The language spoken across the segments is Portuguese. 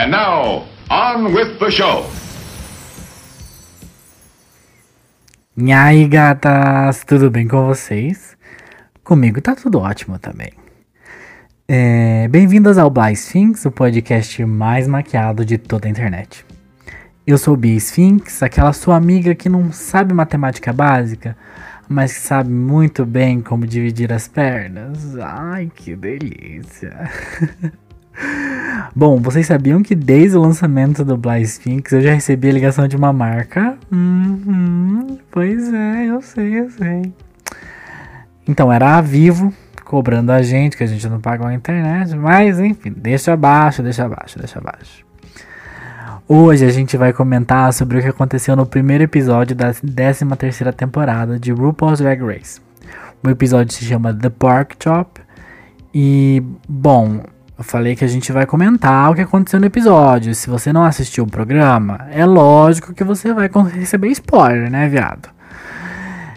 And now, on with the show. E aí, gatas, tudo bem com vocês? Comigo tá tudo ótimo também. É, Bem-vindas ao Bly Sphinx, o podcast mais maquiado de toda a internet. Eu sou Bia Sphinx, aquela sua amiga que não sabe matemática básica, mas que sabe muito bem como dividir as pernas. Ai, que delícia! Bom, vocês sabiam que desde o lançamento do Bly Sphinx eu já recebi a ligação de uma marca? Uhum, pois é, eu sei, eu sei. Então era a Vivo cobrando a gente, que a gente não paga a internet, mas enfim, deixa abaixo, deixa abaixo, deixa abaixo. Hoje a gente vai comentar sobre o que aconteceu no primeiro episódio da 13 terceira temporada de RuPaul's Drag Race. O episódio se chama The Pork Chop e, bom, eu falei que a gente vai comentar o que aconteceu no episódio. Se você não assistiu o programa, é lógico que você vai receber spoiler, né, viado?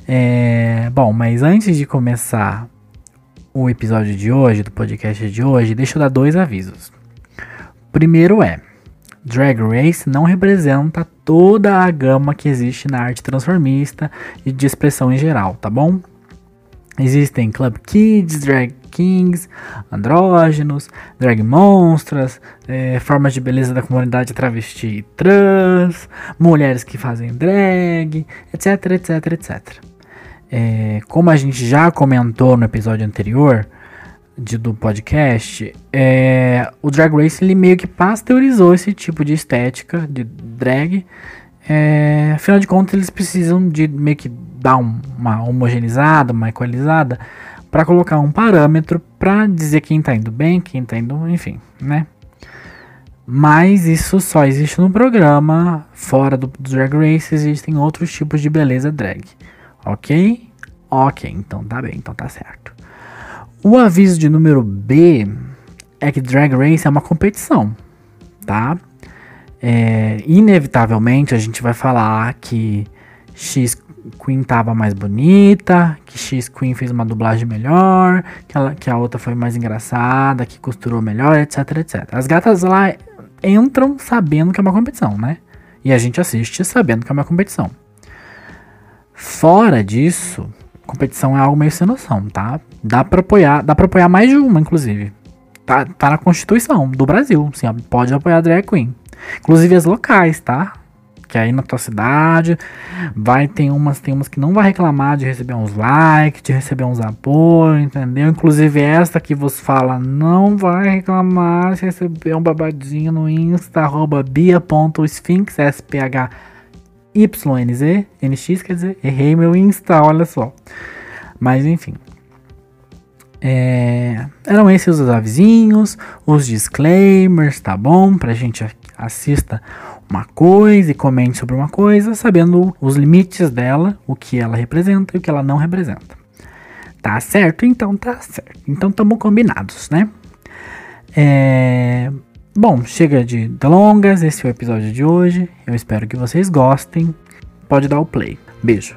É, bom, mas antes de começar o episódio de hoje, do podcast de hoje, deixa eu dar dois avisos. Primeiro é, Drag Race não representa toda a gama que existe na arte transformista e de expressão em geral, tá bom? Existem Club Kids, Drag Kings, andrógenos, drag monstras, é, formas de beleza da comunidade travesti e trans, mulheres que fazem drag, etc, etc, etc. É, como a gente já comentou no episódio anterior de, do podcast, é, o Drag Race ele meio que pasteurizou esse tipo de estética de drag. É, afinal de contas, eles precisam de meio que dar um, uma homogeneizada, uma equalizada, para colocar um parâmetro para dizer quem tá indo bem, quem tá indo, enfim, né? Mas isso só existe no programa, fora do, do Drag Race existem outros tipos de beleza drag. Ok? Ok, então tá bem, então tá certo. O aviso de número B é que Drag Race é uma competição, tá? É, inevitavelmente a gente vai falar que X Queen tava mais bonita, que X Queen fez uma dublagem melhor, que, ela, que a outra foi mais engraçada, que costurou melhor, etc, etc. As gatas lá entram sabendo que é uma competição, né? E a gente assiste sabendo que é uma competição. Fora disso, competição é algo meio sem noção, tá? Dá pra apoiar, dá pra apoiar mais de uma, inclusive. Tá, tá na Constituição do Brasil, sim, pode apoiar a drag queen. Inclusive as locais, tá? Que aí na tua cidade vai ter umas, tem umas que não vai reclamar de receber uns likes, de receber uns apoios, entendeu? Inclusive esta que vos fala não vai reclamar de receber um babadinho no Insta, arroba bia.sphinx, S-P-H quer dizer, errei meu Insta, olha só. Mas enfim. É, eram esses os avisinhos, os disclaimers, tá bom? Pra gente assista uma coisa e comente sobre uma coisa, sabendo os limites dela, o que ela representa e o que ela não representa. Tá certo? Então tá certo. Então estamos combinados, né? É, Bom, chega de delongas, esse é o episódio de hoje. Eu espero que vocês gostem. Pode dar o play. Beijo.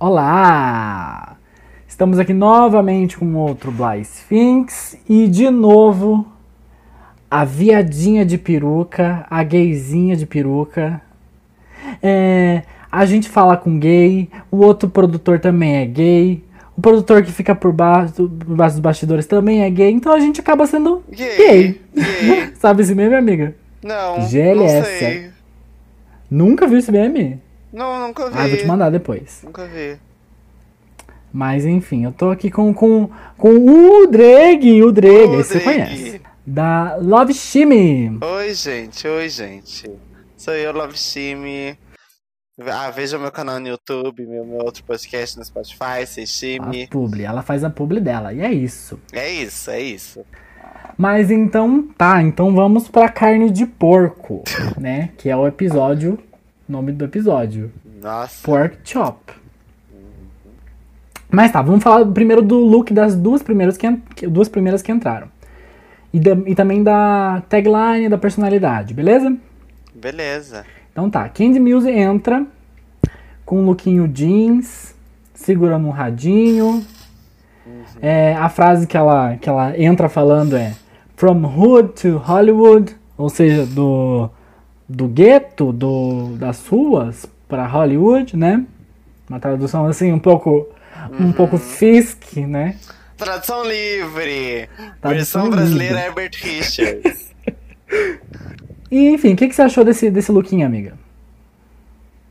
Olá! Estamos aqui novamente com outro Bly Sphinx e de novo a viadinha de peruca, a gayzinha de peruca. É, a gente fala com gay, o outro produtor também é gay, o produtor que fica por baixo, por baixo dos bastidores também é gay, então a gente acaba sendo gay. Gay. gay. Sabe esse meme, amiga? Não, GLS. não sei. Nunca viu esse meme? Não, nunca vi. Ah, vou te mandar depois. Nunca vi. Mas enfim, eu tô aqui com, com, com o Dreg, o Dreg, O você Dreg. conhece. Da Love Shimmy. Oi, gente. Oi, gente. Sou eu, Love Shime. Ah, veja meu canal no YouTube, meu, meu outro podcast no Spotify, A Seixime. publi, ela faz a publi dela, e é isso. É isso, é isso. Mas então, tá, então vamos pra carne de porco, né? Que é o episódio, nome do episódio. Nossa. Pork Chop. Mas tá, vamos falar primeiro do look das duas primeiras que- duas primeiras que entraram. E, da- e também da tagline, da personalidade, beleza? Beleza. Então tá, Candy Muse entra com um lookinho jeans, segurando um radinho, É, a frase que ela, que ela entra falando é From Hood to Hollywood, ou seja, do, do gueto, do, das ruas para Hollywood, né? Uma tradução assim um pouco um pouco Fisk, né? Tradução livre. Tradução Versão brasileira livre. Herbert Richards. E enfim, o que, que você achou desse, desse lookinho, amiga?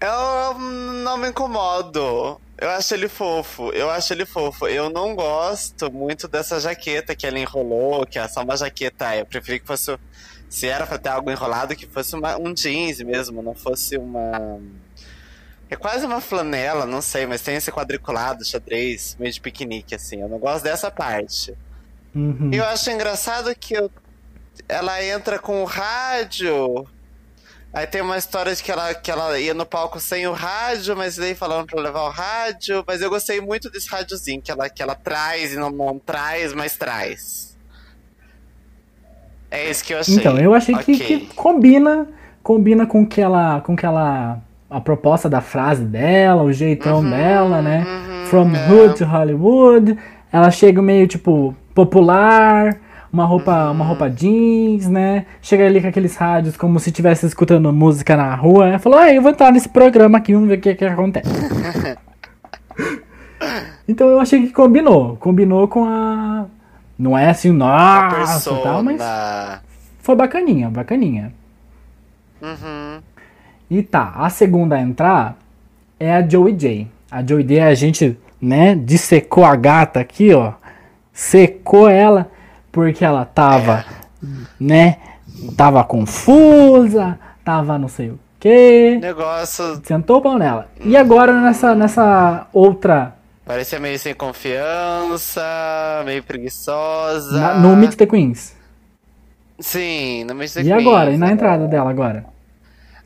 Eu não me incomodo. Eu acho ele fofo. Eu acho ele fofo. Eu não gosto muito dessa jaqueta que ela enrolou, que é só uma jaqueta. Eu preferi que fosse. Se era pra ter algo enrolado, que fosse uma- um jeans mesmo, não fosse uma. É quase uma flanela, não sei, mas tem esse quadriculado, xadrez, meio de piquenique, assim. Eu não gosto dessa parte. Uhum. E eu acho engraçado que eu- ela entra com o rádio. Aí tem uma história de que ela, que ela ia no palco sem o rádio, mas daí falando pra levar o rádio. Mas eu gostei muito desse rádiozinho que ela, que ela traz e não, não traz, mas traz. É isso que eu achei. Então, eu achei que, Ok. que combina, combina com que ela, com que ela, a proposta da frase dela, o jeitão Uhum, dela, né? uhum, From é. Hood to Hollywood. Ela chega meio tipo popular, uma roupa, Uhum. uma roupa jeans, né? Chega ali com aqueles rádios como se estivesse escutando música na rua. Ela falou: "Ah, eu vou entrar nesse programa aqui, vamos ver o que que acontece". então eu achei que combinou, combinou com a não é assim, nossa, tal, mas foi bacaninha, bacaninha. Uhum. E tá, a segunda a entrar é a Joey J. A Joey J, a gente, né, dissecou a gata aqui, ó. Secou ela, porque ela tava, né, tava confusa, tava não sei o quê. Negócio Sentou o pau nela. E agora nessa, nessa outra, parecia meio sem confiança, meio preguiçosa. na- no Meet the Queens. Sim, no Meet the E agora? E Queens, na né? entrada dela agora?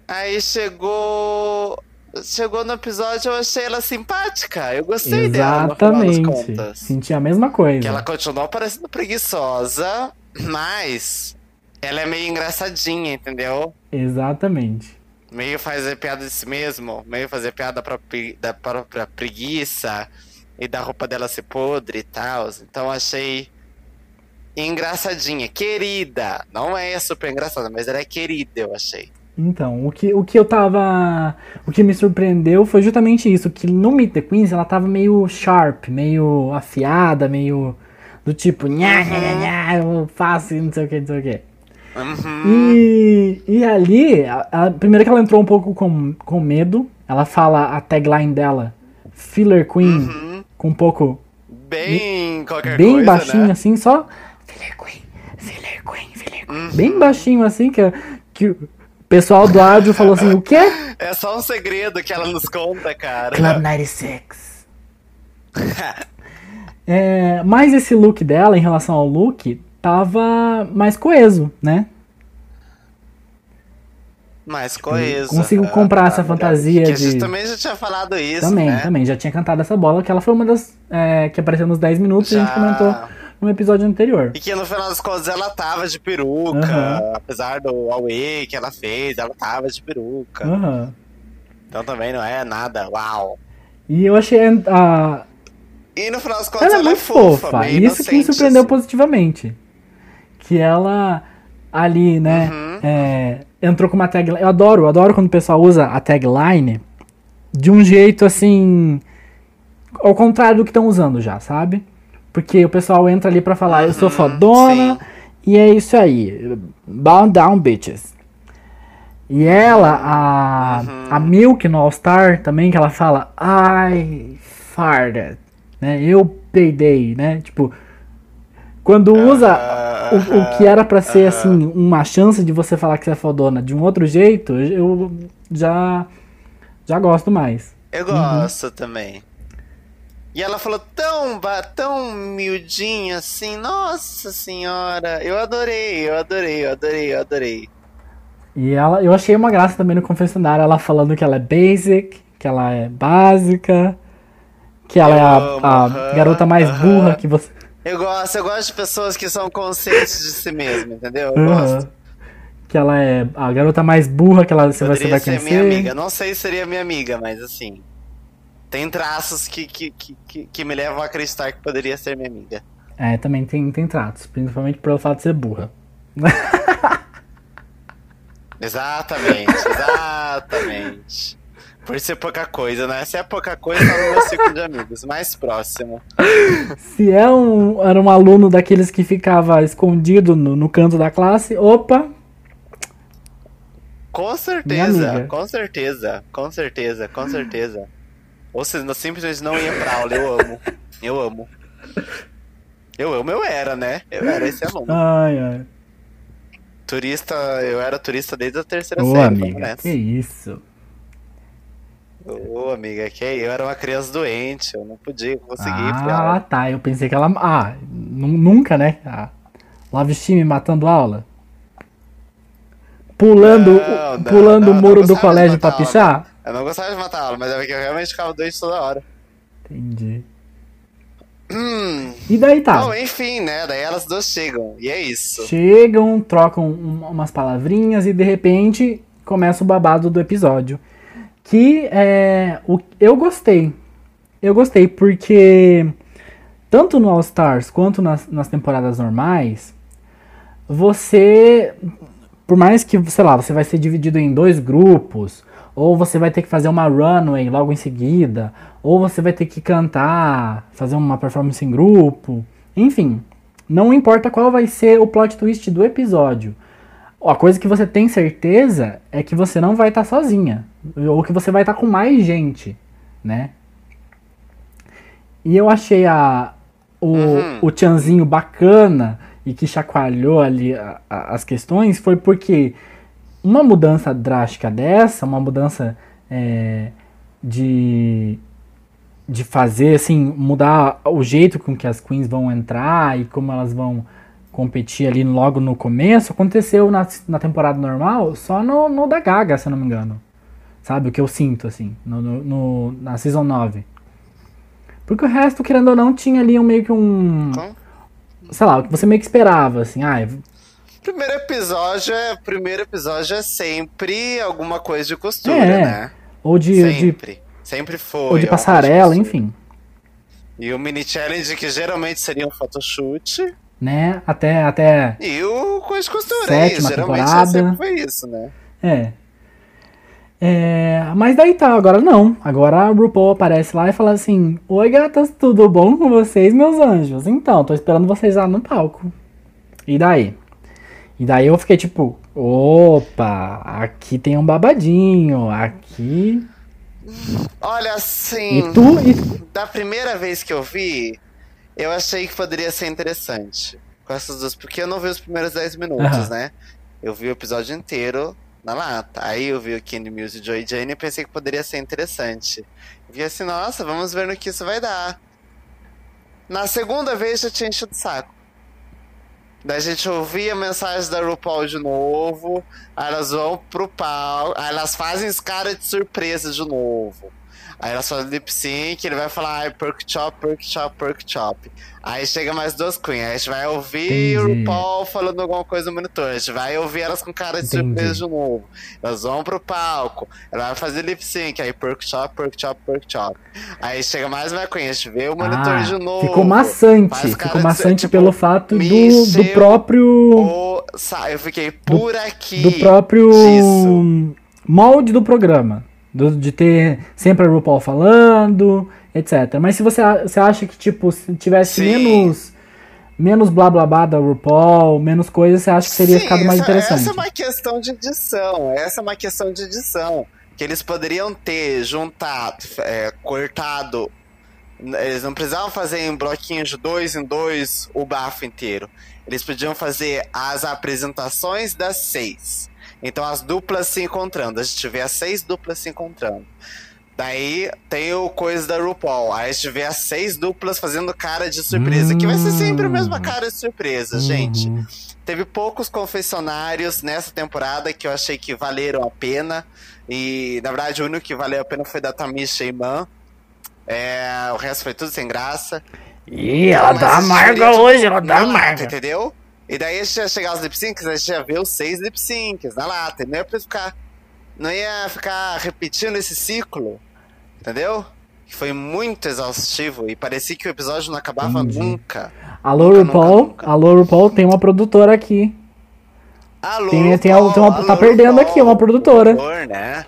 Aí chegou. Chegou no episódio, eu achei ela simpática. Eu gostei dela, final das Exatamente. Senti a mesma coisa. Que ela continuou parecendo preguiçosa, mas ela é meio engraçadinha, entendeu? Exatamente. Meio fazer piada de si mesmo, meio fazer piada pra, da própria preguiça e da roupa dela ser podre e tal. Então achei engraçadinha, querida. Não é super engraçada, mas ela é querida, eu achei. Então, o que, o que eu tava. O que me surpreendeu foi justamente isso, que no Meet the Queens ela tava meio sharp, meio afiada, meio. Do tipo, nha, nha, nha, nha, eu faço e não sei o que, não sei o que. Uhum. E, e ali, a, a- primeiro que ela entrou um pouco com, com medo, ela fala a tagline dela, Filler Queen, Uhum. com um pouco. Bem qualquer bem coisa, baixinho né? assim, só. Filler Queen, Filler Queen, Filler Queen. Uhum. Bem baixinho assim, que, que pessoal do áudio falou assim: o quê? É só um segredo que ela nos conta, cara. Club 96. É, mas esse look dela, em relação ao look, tava mais coeso, né? Mais coesa. Consigo Ah, comprar tá, essa fantasia Que a de- gente também já tinha falado isso, também, né? também. Já tinha cantado essa bola, que ela foi uma das é, que apareceu nos 10 minutos e a gente Já. comentou no episódio anterior. E que no final das contas ela tava de peruca. Aham. Apesar do Huawei que ela fez, ela tava de peruca. Aham. Então também não é nada, uau. E eu achei a, E no final das contas Ela é muito fofa. meio E isso que me surpreendeu assim. positivamente. Que ela ali, né, Uhum. é, entrou com uma tagline. Eu adoro, eu adoro quando o pessoal usa a tagline de um jeito assim. Ao contrário do que estão usando já, sabe? Porque o pessoal entra ali pra falar, eu sou Uhum, fodona, sim. e é isso aí. Bow down, bitches. E ela, a, Uhum. a Milk no All Star também, que ela fala, I farted, né? Eu peidei, né? Tipo, quando usa o, o que era pra ser, assim, uma chance de você falar que você é fodona de um outro jeito, eu já, já gosto mais. Eu gosto também. E ela falou tão, tão miudinha assim, nossa senhora. Eu adorei, eu adorei, eu adorei, eu adorei. E ela, eu achei uma graça também no confessionário, ela falando que ela é basic, que ela é básica, que ela Eu é a, a aham, garota mais aham. burra que você. Eu gosto, eu gosto de pessoas que são conscientes de si mesmo, entendeu? Eu Aham. gosto. Que ela é a garota mais burra que ela, você, vai, você Poderia vai ser conhecer. minha amiga. Não sei se seria minha amiga, mas assim. Tem traços que, que, que, que, me levam a acreditar que poderia ser minha amiga. É, também tem, tem tratos, principalmente pelo fato de ser burra. Exatamente, exatamente. Por ser pouca coisa, né? Se é pouca coisa, tá no meu ciclo de amigos, mais próximo. Se é um, era um aluno daqueles que ficava escondido no, no canto da classe, opa, Com certeza, com certeza, com certeza, com certeza. Ou não- simplesmente não ia pra aula, eu amo. Eu amo. Eu amo, eu era, né? Eu era esse aluno. ai, ai. Turista, eu era turista desde a terceira Ô, série. amiga, que isso? Ô, amiga, que eu era uma criança doente, eu não podia conseguir. Ah, tá, eu pensei que ela... Ah, nu- nunca, né? Ah, Love time matando aula? Pulando, Não, não, pulando não, o muro do colégio pra pichar? Eu não gostava de matar aula, mas é que eu realmente ficava doente toda hora. Entendi. Hum, E daí tá. Bom, enfim, né? Daí elas duas chegam, e é isso. Chegam, trocam um- umas palavrinhas e de repente começa o babado do episódio. Que é. O, eu gostei. Eu gostei porque tanto no All Stars quanto nas, nas temporadas normais, você. Por mais que, sei lá, você vai ser dividido em dois grupos, ou você vai ter que fazer uma runway logo em seguida, ou você vai ter que cantar, fazer uma performance em grupo, enfim, não importa qual vai ser o plot twist do episódio. A coisa que você tem certeza é que você não vai estar sozinha, ou que você vai estar com mais gente, né? E eu achei a o, Uhum. o Tchanzinho bacana e que chacoalhou ali a- a- as questões foi porque uma mudança drástica dessa, uma mudança é, de, de fazer, assim, mudar o jeito com que as queens vão entrar e como elas vão competir ali logo no começo, aconteceu na, na temporada normal só no, no da Gaga, se eu não me engano. Sabe, o que eu sinto, assim, no, no- no- na Season 9. Porque o resto, querendo ou não, tinha ali um meio que um... Sei lá, o que você meio que esperava, assim, ah, primeiro episódio é. Primeiro episódio é sempre alguma coisa de costura, É, né? ou de, de, Sempre. Sempre foi. ou de passarela, de enfim. E o mini challenge, que geralmente seria um photoshoot. Né? Até, até E o coisa de costura, é Sétima isso. Geralmente temporada. sempre foi isso, né? É. É, mas daí tá, agora não. Agora a RuPaul aparece lá e fala assim: Oi gatas, tudo bom com vocês, meus anjos? Então, tô esperando vocês lá no palco. E daí? E daí eu fiquei tipo: opa, aqui tem um babadinho, aqui. Olha, assim. E tu. E, Da primeira vez que eu vi, eu achei que poderia ser interessante. Com essas duas, porque eu não vi os primeiros 10 minutos, Aham. né? Eu vi o episódio inteiro na lata. Aí eu vi o Candy Muse e Joy Jane e pensei que poderia ser interessante. Vi assim, nossa, vamos ver no que isso vai dar. Na segunda vez já tinha enchido o saco. Daí a gente ouvia a mensagem da RuPaul de novo. Aí elas vão pro pau. Aí elas fazem os cara de surpresa de novo. Aí elas fazem lip sync, ele vai falar ai, perk chop, perk chop, perk chop. Aí chega mais duas queens, aí a gente vai ouvir o Entendi. RuPaul falando alguma coisa no monitor, a gente vai ouvir elas com cara de Entendi. surpresa de novo. Elas vão pro palco, ela vai fazer lip sync, aí perk chop, perk chop, perk chop. Aí chega mais uma queen, a gente vê o monitor ah, de novo. ficou maçante. Ficou maçante tipo, pelo fato do, do próprio. O- Eu fiquei por aqui. do próprio disso. molde do programa. Do- de ter sempre a RuPaul falando, etc. Mas se você, você acha que, tipo, se tivesse Sim. menos menos blá blá blá da RuPaul, menos coisas, você acha que teria Sim, ficado mais essa, interessante? Essa é uma questão de edição. Essa é uma questão de edição. Que eles poderiam ter juntado, é, cortado. Eles não precisavam fazer em bloquinhos de dois em dois o bafo inteiro. Eles podiam fazer as apresentações das seis. Então as duplas se encontrando. A gente vê as seis duplas se encontrando. Daí tem o coisa da RuPaul. Aí a gente vê as seis duplas fazendo cara de surpresa. Que vai ser sempre a mesma cara de surpresa, gente. Uhum. Teve poucos confessionários nessa temporada que eu achei que valeram a pena. E, na verdade, o único que valeu a pena foi da Tamisha Iman. É, o resto foi tudo sem graça. Ih, ela gente amarga hoje, ela lata, amarga. Entendeu? E daí a gente ia chegar aos lip syncs, a gente ia ver os seis lip syncs na lata. Não ia ficar, não ia ficar repetindo esse ciclo. Entendeu? que foi muito exaustivo e parecia que o episódio não acabava Entendi. nunca. Alô, Nunca, RuPaul. nunca, nunca. Alô, RuPaul, tem uma produtora aqui. Alô, Tem- tem tem uma- tá alô, perdendo RuPaul, aqui uma produtora. né?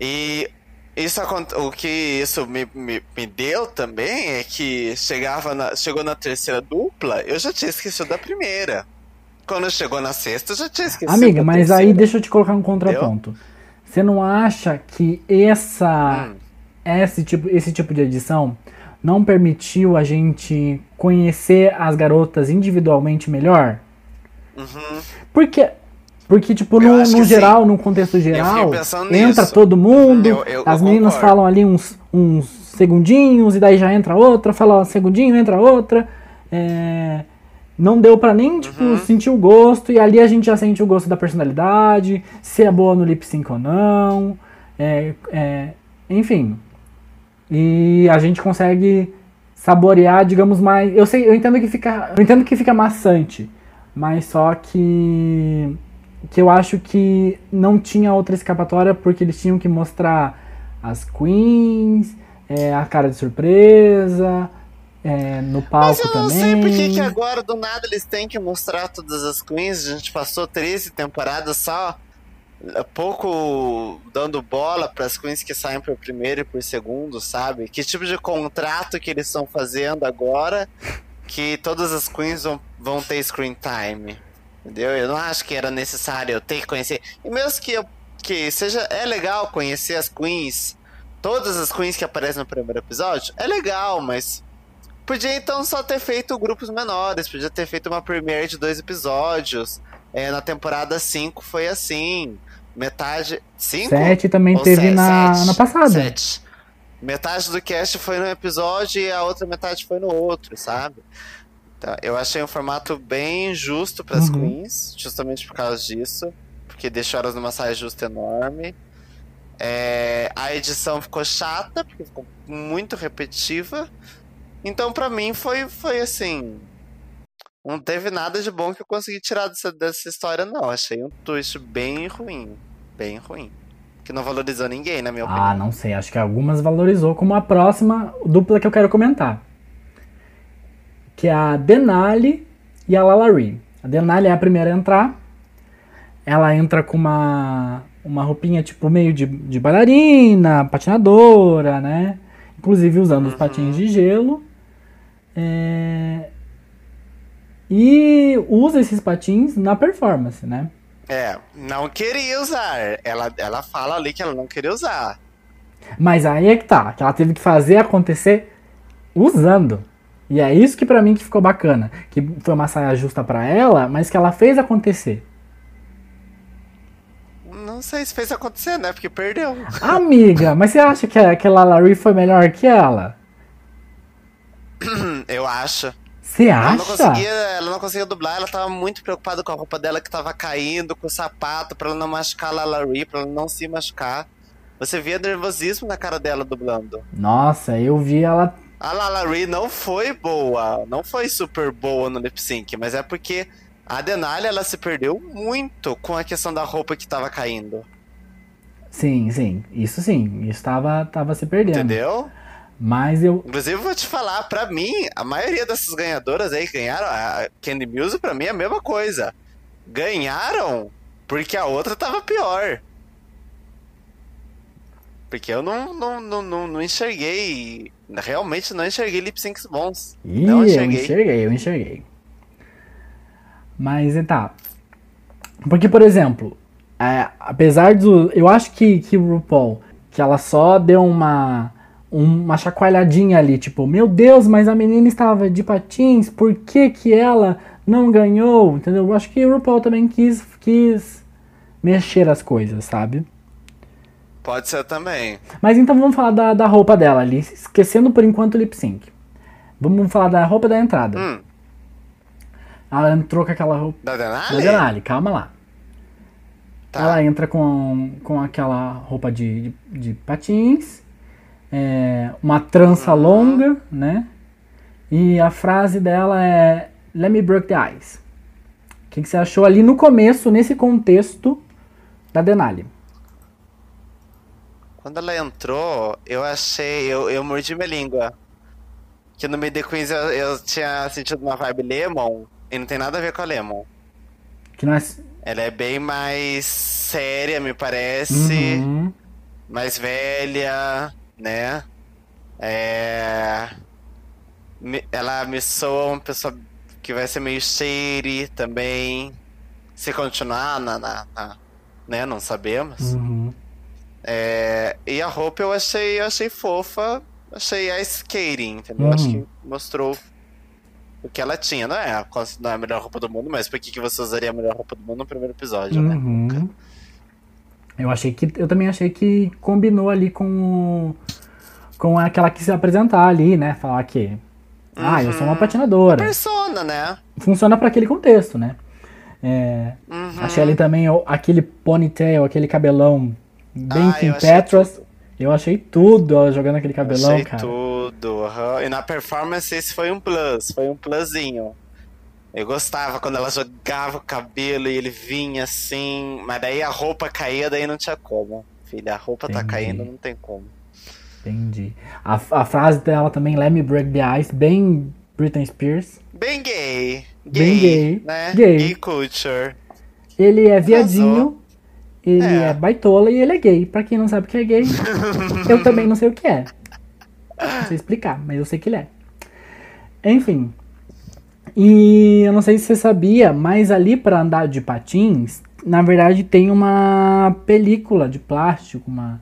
E isso o que isso me, me, me deu também é que chegava na, chegou na terceira dupla, eu já tinha esquecido da primeira. Quando chegou na sexta, eu já tinha esquecido Amiga, mas aí terceira. deixa eu te colocar um contraponto. Você não acha que essa, Hum. esse, tipo, esse tipo de edição não permitiu a gente conhecer as garotas individualmente melhor? Uhum. Porque, porque tipo, no, no geral, no contexto geral, entra nisso. todo mundo, Eu- eu- as eu meninas concordo. falam ali uns, uns segundinhos, e daí já entra outra, fala um segundinho, entra outra. É, não deu pra nem, tipo, Uhum. sentir o gosto, e ali a gente já sente o gosto da personalidade, se é boa no lip sync ou não, é, é, enfim. E a gente consegue saborear, digamos, mais. Eu sei, eu entendo que fica. Eu entendo que fica maçante. Mas só que. Que eu acho que não tinha outra escapatória porque eles tinham que mostrar as queens, é, a cara de surpresa, é, no palco Mas eu não também. sei por que agora, do nada, eles têm que mostrar todas as queens. A gente passou 13 temporadas só, é, pouco dando bola para as queens que saem por primeiro e por segundo, sabe? Que tipo de contrato que eles estão fazendo agora que todas as queens vão, vão ter screen time? Entendeu? Eu não acho que era necessário eu ter que conhecer. E mesmo que, eu, que seja. É legal conhecer as queens. Todas as queens que aparecem no primeiro episódio. É legal, mas Podia então só ter feito grupos menores, podia ter feito uma premiere de dois episódios. É, na temporada 5 foi assim. Metade. 5? Sete também teve na, na passada. Sete. Metade do cast foi num episódio e a outra metade foi no outro, sabe? Então, eu achei um formato bem justo para as Uhum. queens, justamente por causa disso. Porque deixou elas numa saia justa enorme. É, a edição ficou chata, porque ficou muito repetitiva. Então, pra mim, foi, foi assim. Não teve nada de bom que eu consegui tirar dessa, dessa história, não. Achei um twist bem ruim. Bem ruim. Que não valorizou ninguém, na minha Ah, opinião. não sei, acho que algumas valorizou, como a próxima dupla que eu quero comentar. Que é a Denali e a Lalari. A Denali é a primeira a entrar. Ela entra com uma, uma roupinha tipo meio de, de bailarina, patinadora, né? Inclusive usando os Uhum. patins de gelo. É, E usa esses patins na performance, né? É, não queria usar. Ela, ela fala ali que ela não queria usar. Mas aí é que tá, que ela teve que fazer acontecer usando. E é isso que pra mim que ficou bacana, que foi uma saia justa pra ela, mas que ela fez acontecer. Não sei se fez acontecer, né? Porque perdeu. Amiga, mas você acha que aquela Larry foi melhor que ela? Eu acho. Você Ela não, acha? conseguia, ela não conseguia dublar, ela tava muito preocupada com a roupa dela que tava caindo, com o sapato, pra ela não machucar a Lalari, pra ela não se machucar. Você via nervosismo na cara dela dublando. Nossa, eu vi ela. A Lalari não foi boa, não foi super boa no lip sync, mas é porque a Denali ela se perdeu muito com a questão da roupa que tava caindo. Sim, sim, isso sim, isso tava, se perdendo. Entendeu? Mas eu. Inclusive, vou te falar, pra mim, a maioria dessas ganhadoras aí que ganharam, a Candy Muse, pra mim é a mesma coisa. Ganharam porque a outra tava pior. Porque eu não, não, não, não, não enxerguei. Realmente não enxerguei lip syncs bons. Ih, não eu enxerguei. enxerguei, eu enxerguei. Mas tá. Porque, por exemplo, é, apesar do. Eu acho que, que o RuPaul, que ela só deu uma. Uma chacoalhadinha ali, tipo, meu Deus, mas a menina estava de patins, por que que ela não ganhou? Entendeu? Eu acho que o RuPaul também quis, quis mexer as coisas, sabe? Pode ser também. Mas então vamos falar da, da roupa dela ali, esquecendo por enquanto o lip sync. Vamos falar da roupa da entrada. Hum, Ela entrou com aquela roupa. da Da Denali? Denali, calma lá. Tá. Ela entra com, com aquela roupa de, de, de patins, é, uma trança Uhum. longa, né? E a frase dela é Let me break the ice. O que, que você achou ali no começo, nesse contexto da Denali? Quando ela entrou, eu achei. Eu, eu mordi minha língua. Que no de Queens eu, eu tinha sentido uma vibe Lemon. E não tem nada a ver com a Lemon. Que não é. Ela é bem mais séria, me parece. Uhum. Mais velha, né? É. Ela me soa uma pessoa que vai ser meio shady também. Se continuar na. na- na- né? Não sabemos. Uhum. É, e a roupa eu achei, eu achei fofa, achei a skating, entendeu? Uhum. Acho que mostrou o que ela tinha. Não é, a, não é a melhor roupa do mundo, mas por que, que você usaria a melhor roupa do mundo no primeiro episódio, né? Uhum. Eu achei que. Eu também achei que combinou ali com. Com aquela que se apresentar ali, né? Falar que. Ah, eu sou uma Uhum. patinadora. Persona, né? Funciona pra aquele contexto, né? É, Uhum. Achei ali também aquele ponytail, aquele cabelão bem Ah, Kim eu achei Petras. tudo. Eu achei tudo ela jogando aquele cabelão, achei cara. tudo. aham. E na performance esse foi um plus, foi um plusinho. Eu gostava quando ela jogava o cabelo e ele vinha assim, mas daí a roupa caía, daí não tinha como. Filha, a roupa tá Entendi. caindo, não tem como. Entendi. A, a frase dela também, Let me break the ice, bem Britney Spears. Bem gay. Bem gay. Né? Gay. Gay culture. Ele é viadinho, ele é. É. baitola e ele é gay. Pra quem não sabe o que é gay, eu também não sei o que é. Não sei explicar, mas eu sei que ele é. Enfim. E eu não sei se você sabia, mas ali pra andar de patins, na verdade tem uma película de plástico, uma.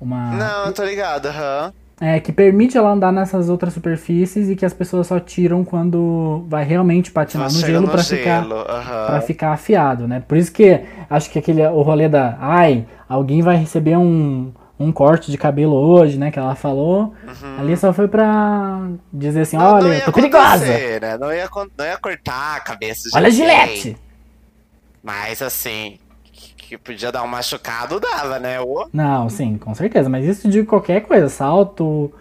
uma Não, eu tô ligado, aham. É, que permite ela andar nessas outras superfícies e que as pessoas só tiram quando vai realmente patinar no gelo pra ficar. Pra ficar afiado, né? Por isso que acho que aquele o rolê da, ai, alguém vai receber um, um corte de cabelo hoje, né, que ela falou. Ali só foi pra dizer assim, Uhum. Não- olha, não eu tô perigosa. Né? Não, ia, não ia cortar a cabeça de Olha a. Gillette. Mas assim, que podia dar um machucado, dava, né? Ô, Não, sim, com certeza, mas isso de qualquer coisa, salto,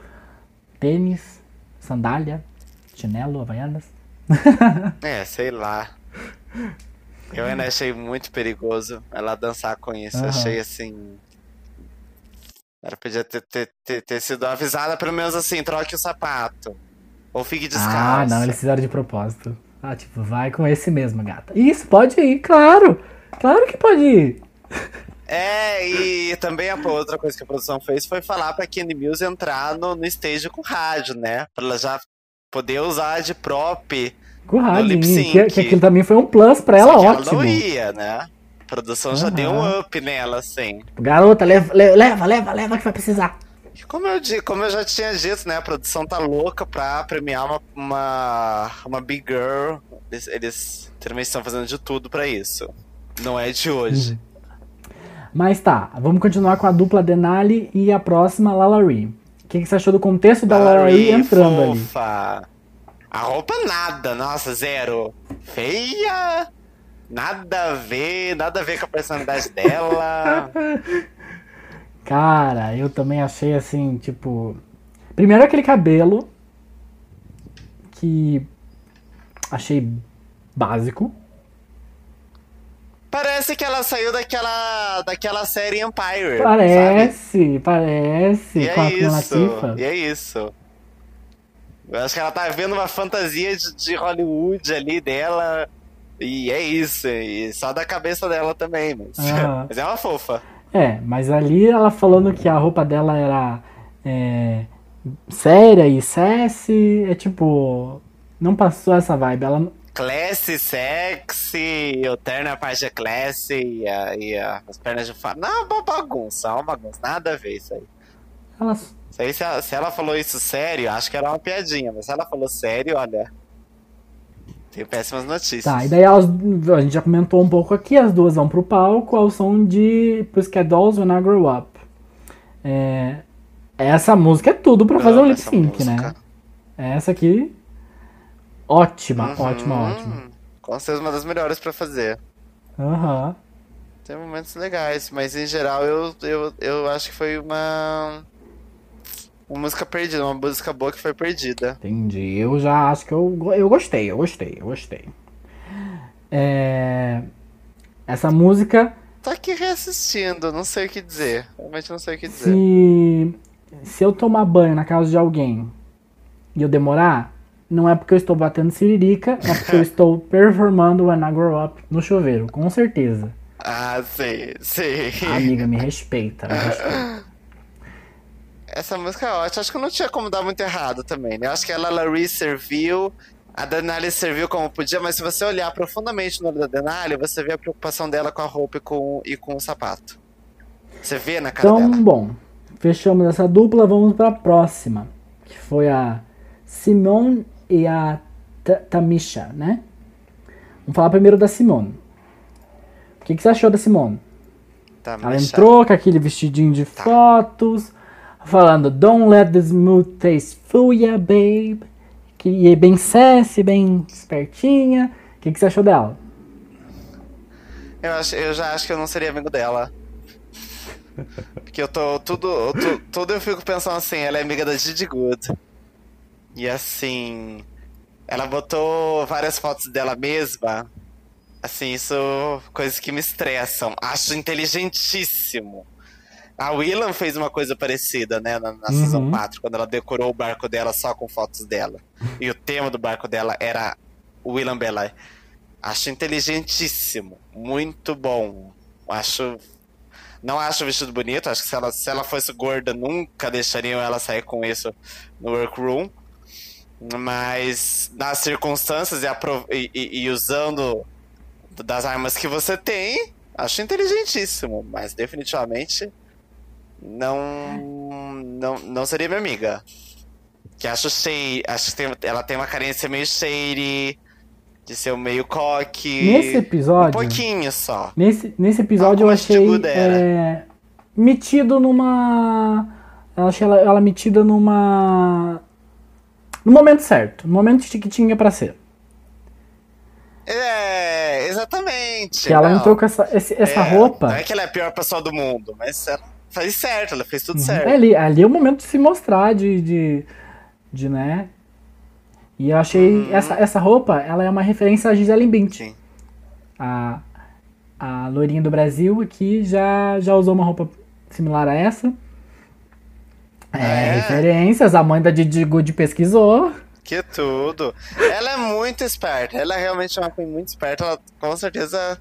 tênis, sandália, chinelo, havaianas. É, sei lá. Eu ainda achei muito perigoso ela dançar com isso. Aham. Achei assim. Ela podia ter, ter, ter, ter sido avisada, pelo menos assim, troque o sapato. Ou fique descalço. Ah, não, eles fizeram de propósito. Ah, tipo, vai com esse mesmo, gata. Isso, pode ir, claro. Claro que pode ir. É, e também a outra coisa que a produção fez foi falar pra Candy Mills entrar no, no stage com rádio, né? Pra ela já poder usar de prop. Com rádio, que, que aquilo também foi um plus pra ela, só ótimo. ela não ia, né? A produção já Aham. deu um up nela, assim. Garota, leva, le- leva, leva, leva que vai precisar. Como eu, como eu já tinha dito, né? A produção tá louca pra premiar uma, uma, uma Big Girl. Eles, eles também estão fazendo de tudo pra isso. Não é de hoje. Mas tá, vamos continuar com a dupla Denali e a próxima Lalaurie. O que, que você achou do contexto da Lalaurie entrando ali? fofa. A roupa nada, nossa, zero. Feia. Nada a ver, nada a ver com a personalidade dela. Cara, eu também achei assim, tipo. Primeiro aquele cabelo. Que. Achei básico. Parece que ela saiu daquela, daquela série Empire. sabe? Parece, parece. E com a é isso. E é isso. Eu acho que ela tá vendo uma fantasia de, de Hollywood ali dela. E é isso. E só da cabeça dela também. Mas, Aham. mas é uma fofa. É, mas ali ela falando que a roupa dela era é, séria e sassy, é tipo. Não passou essa vibe. Ela. Classy, sexy, o terno é a parte de classy e, a- e a- as pernas de fora. Não, uma bagunça, uma bagunça. Nada a ver isso aí. ela Isso aí, se ela, se ela falou isso sério, acho que era uma piadinha. Mas se ela falou sério, olha. Tenho péssimas notícias. Tá, e daí elas, a gente já comentou um pouco aqui, as duas vão pro palco ao som de Pussycat Dolls When I Grow Up. É, essa música é tudo pra fazer um Amo lip sync, né? música. Essa aqui, ótima, Uhum. ótima, ótima. Com certeza uma das melhores pra fazer. Aham. Tem momentos legais, mas em geral eu, eu, eu acho que foi uma. Uma música perdida, uma música boa que foi perdida. Entendi. Eu já acho que eu, eu gostei, eu gostei, eu gostei. É, essa música tô aqui reassistindo, não sei o que dizer. Realmente não sei o que dizer. Se, se eu tomar banho na casa de alguém e eu demorar, não é porque eu estou batendo siririca, é porque eu estou performando o When I Grow Up no chuveiro, com certeza. Ah, sim, sim. Amiga, me respeita, me respeita. Essa música é ótima. Acho que não tinha como dar muito errado também, né? Acho que ela, Larry, serviu. A Denali serviu como podia, mas se você olhar profundamente no olho da Denali, você vê a preocupação dela com a roupa e com, e com o sapato. Você vê na cara Então, dela. bom, fechamos essa dupla, vamos para a próxima, que foi a Simone e a Ta- Tamisha, né? Vamos falar primeiro da Simone. O que, que você achou da Simone? Tá, Ela entrou com aquele vestidinho de fotos, falando Don't let the smooth taste fool ya, babe. Que é bem sassy, bem espertinha. O que, que você achou dela? Eu, acho, eu já acho que eu não seria amigo dela. Porque eu tô. Tudo, eu tô- tudo eu fico pensando assim, ela é amiga da Didi Good. E assim. Ela botou várias fotos dela mesma. Assim, isso. Coisas que me estressam. Acho inteligentíssimo. A Willam fez uma coisa parecida, né, na, na Uhum. Season 4, quando ela decorou o barco dela só com fotos dela. E o tema do barco dela era Willam Belay. Acho inteligentíssimo. Muito bom. Acho. Não acho o vestido bonito. Acho que se ela, se ela fosse gorda, nunca deixariam ela sair com isso no workroom. Mas nas circunstâncias e, e- e- e usando das armas que você tem, acho inteligentíssimo. Mas definitivamente não. Não, não seria minha amiga. Que acho shady. Acho que tem- ela tem uma carência meio shady. De ser meio coque. Nesse Um episódio, pouquinho só. nesse, nesse episódio eu achei é, metido numa. Eu achei ela, ela metida numa. No momento certo, no momento que tinha pra ser. É, exatamente. Que ela não. entrou com essa, esse- essa É, roupa. Não é que ela é a pior pessoa do mundo, mas ela fez certo, ela fez tudo Uhum. certo. É, ali, ali é o momento de se mostrar, de, de, de né? E eu achei Uhum. essa, essa roupa, ela é uma referência a Gisele Bündchen. Sim. A, a loirinha do Brasil aqui já, já usou uma roupa similar a essa. É, É. referências, a mãe da Didi Good pesquisou. Que tudo. Ela é muito esperta. Ela é realmente uma coisa muito esperta. Ela com certeza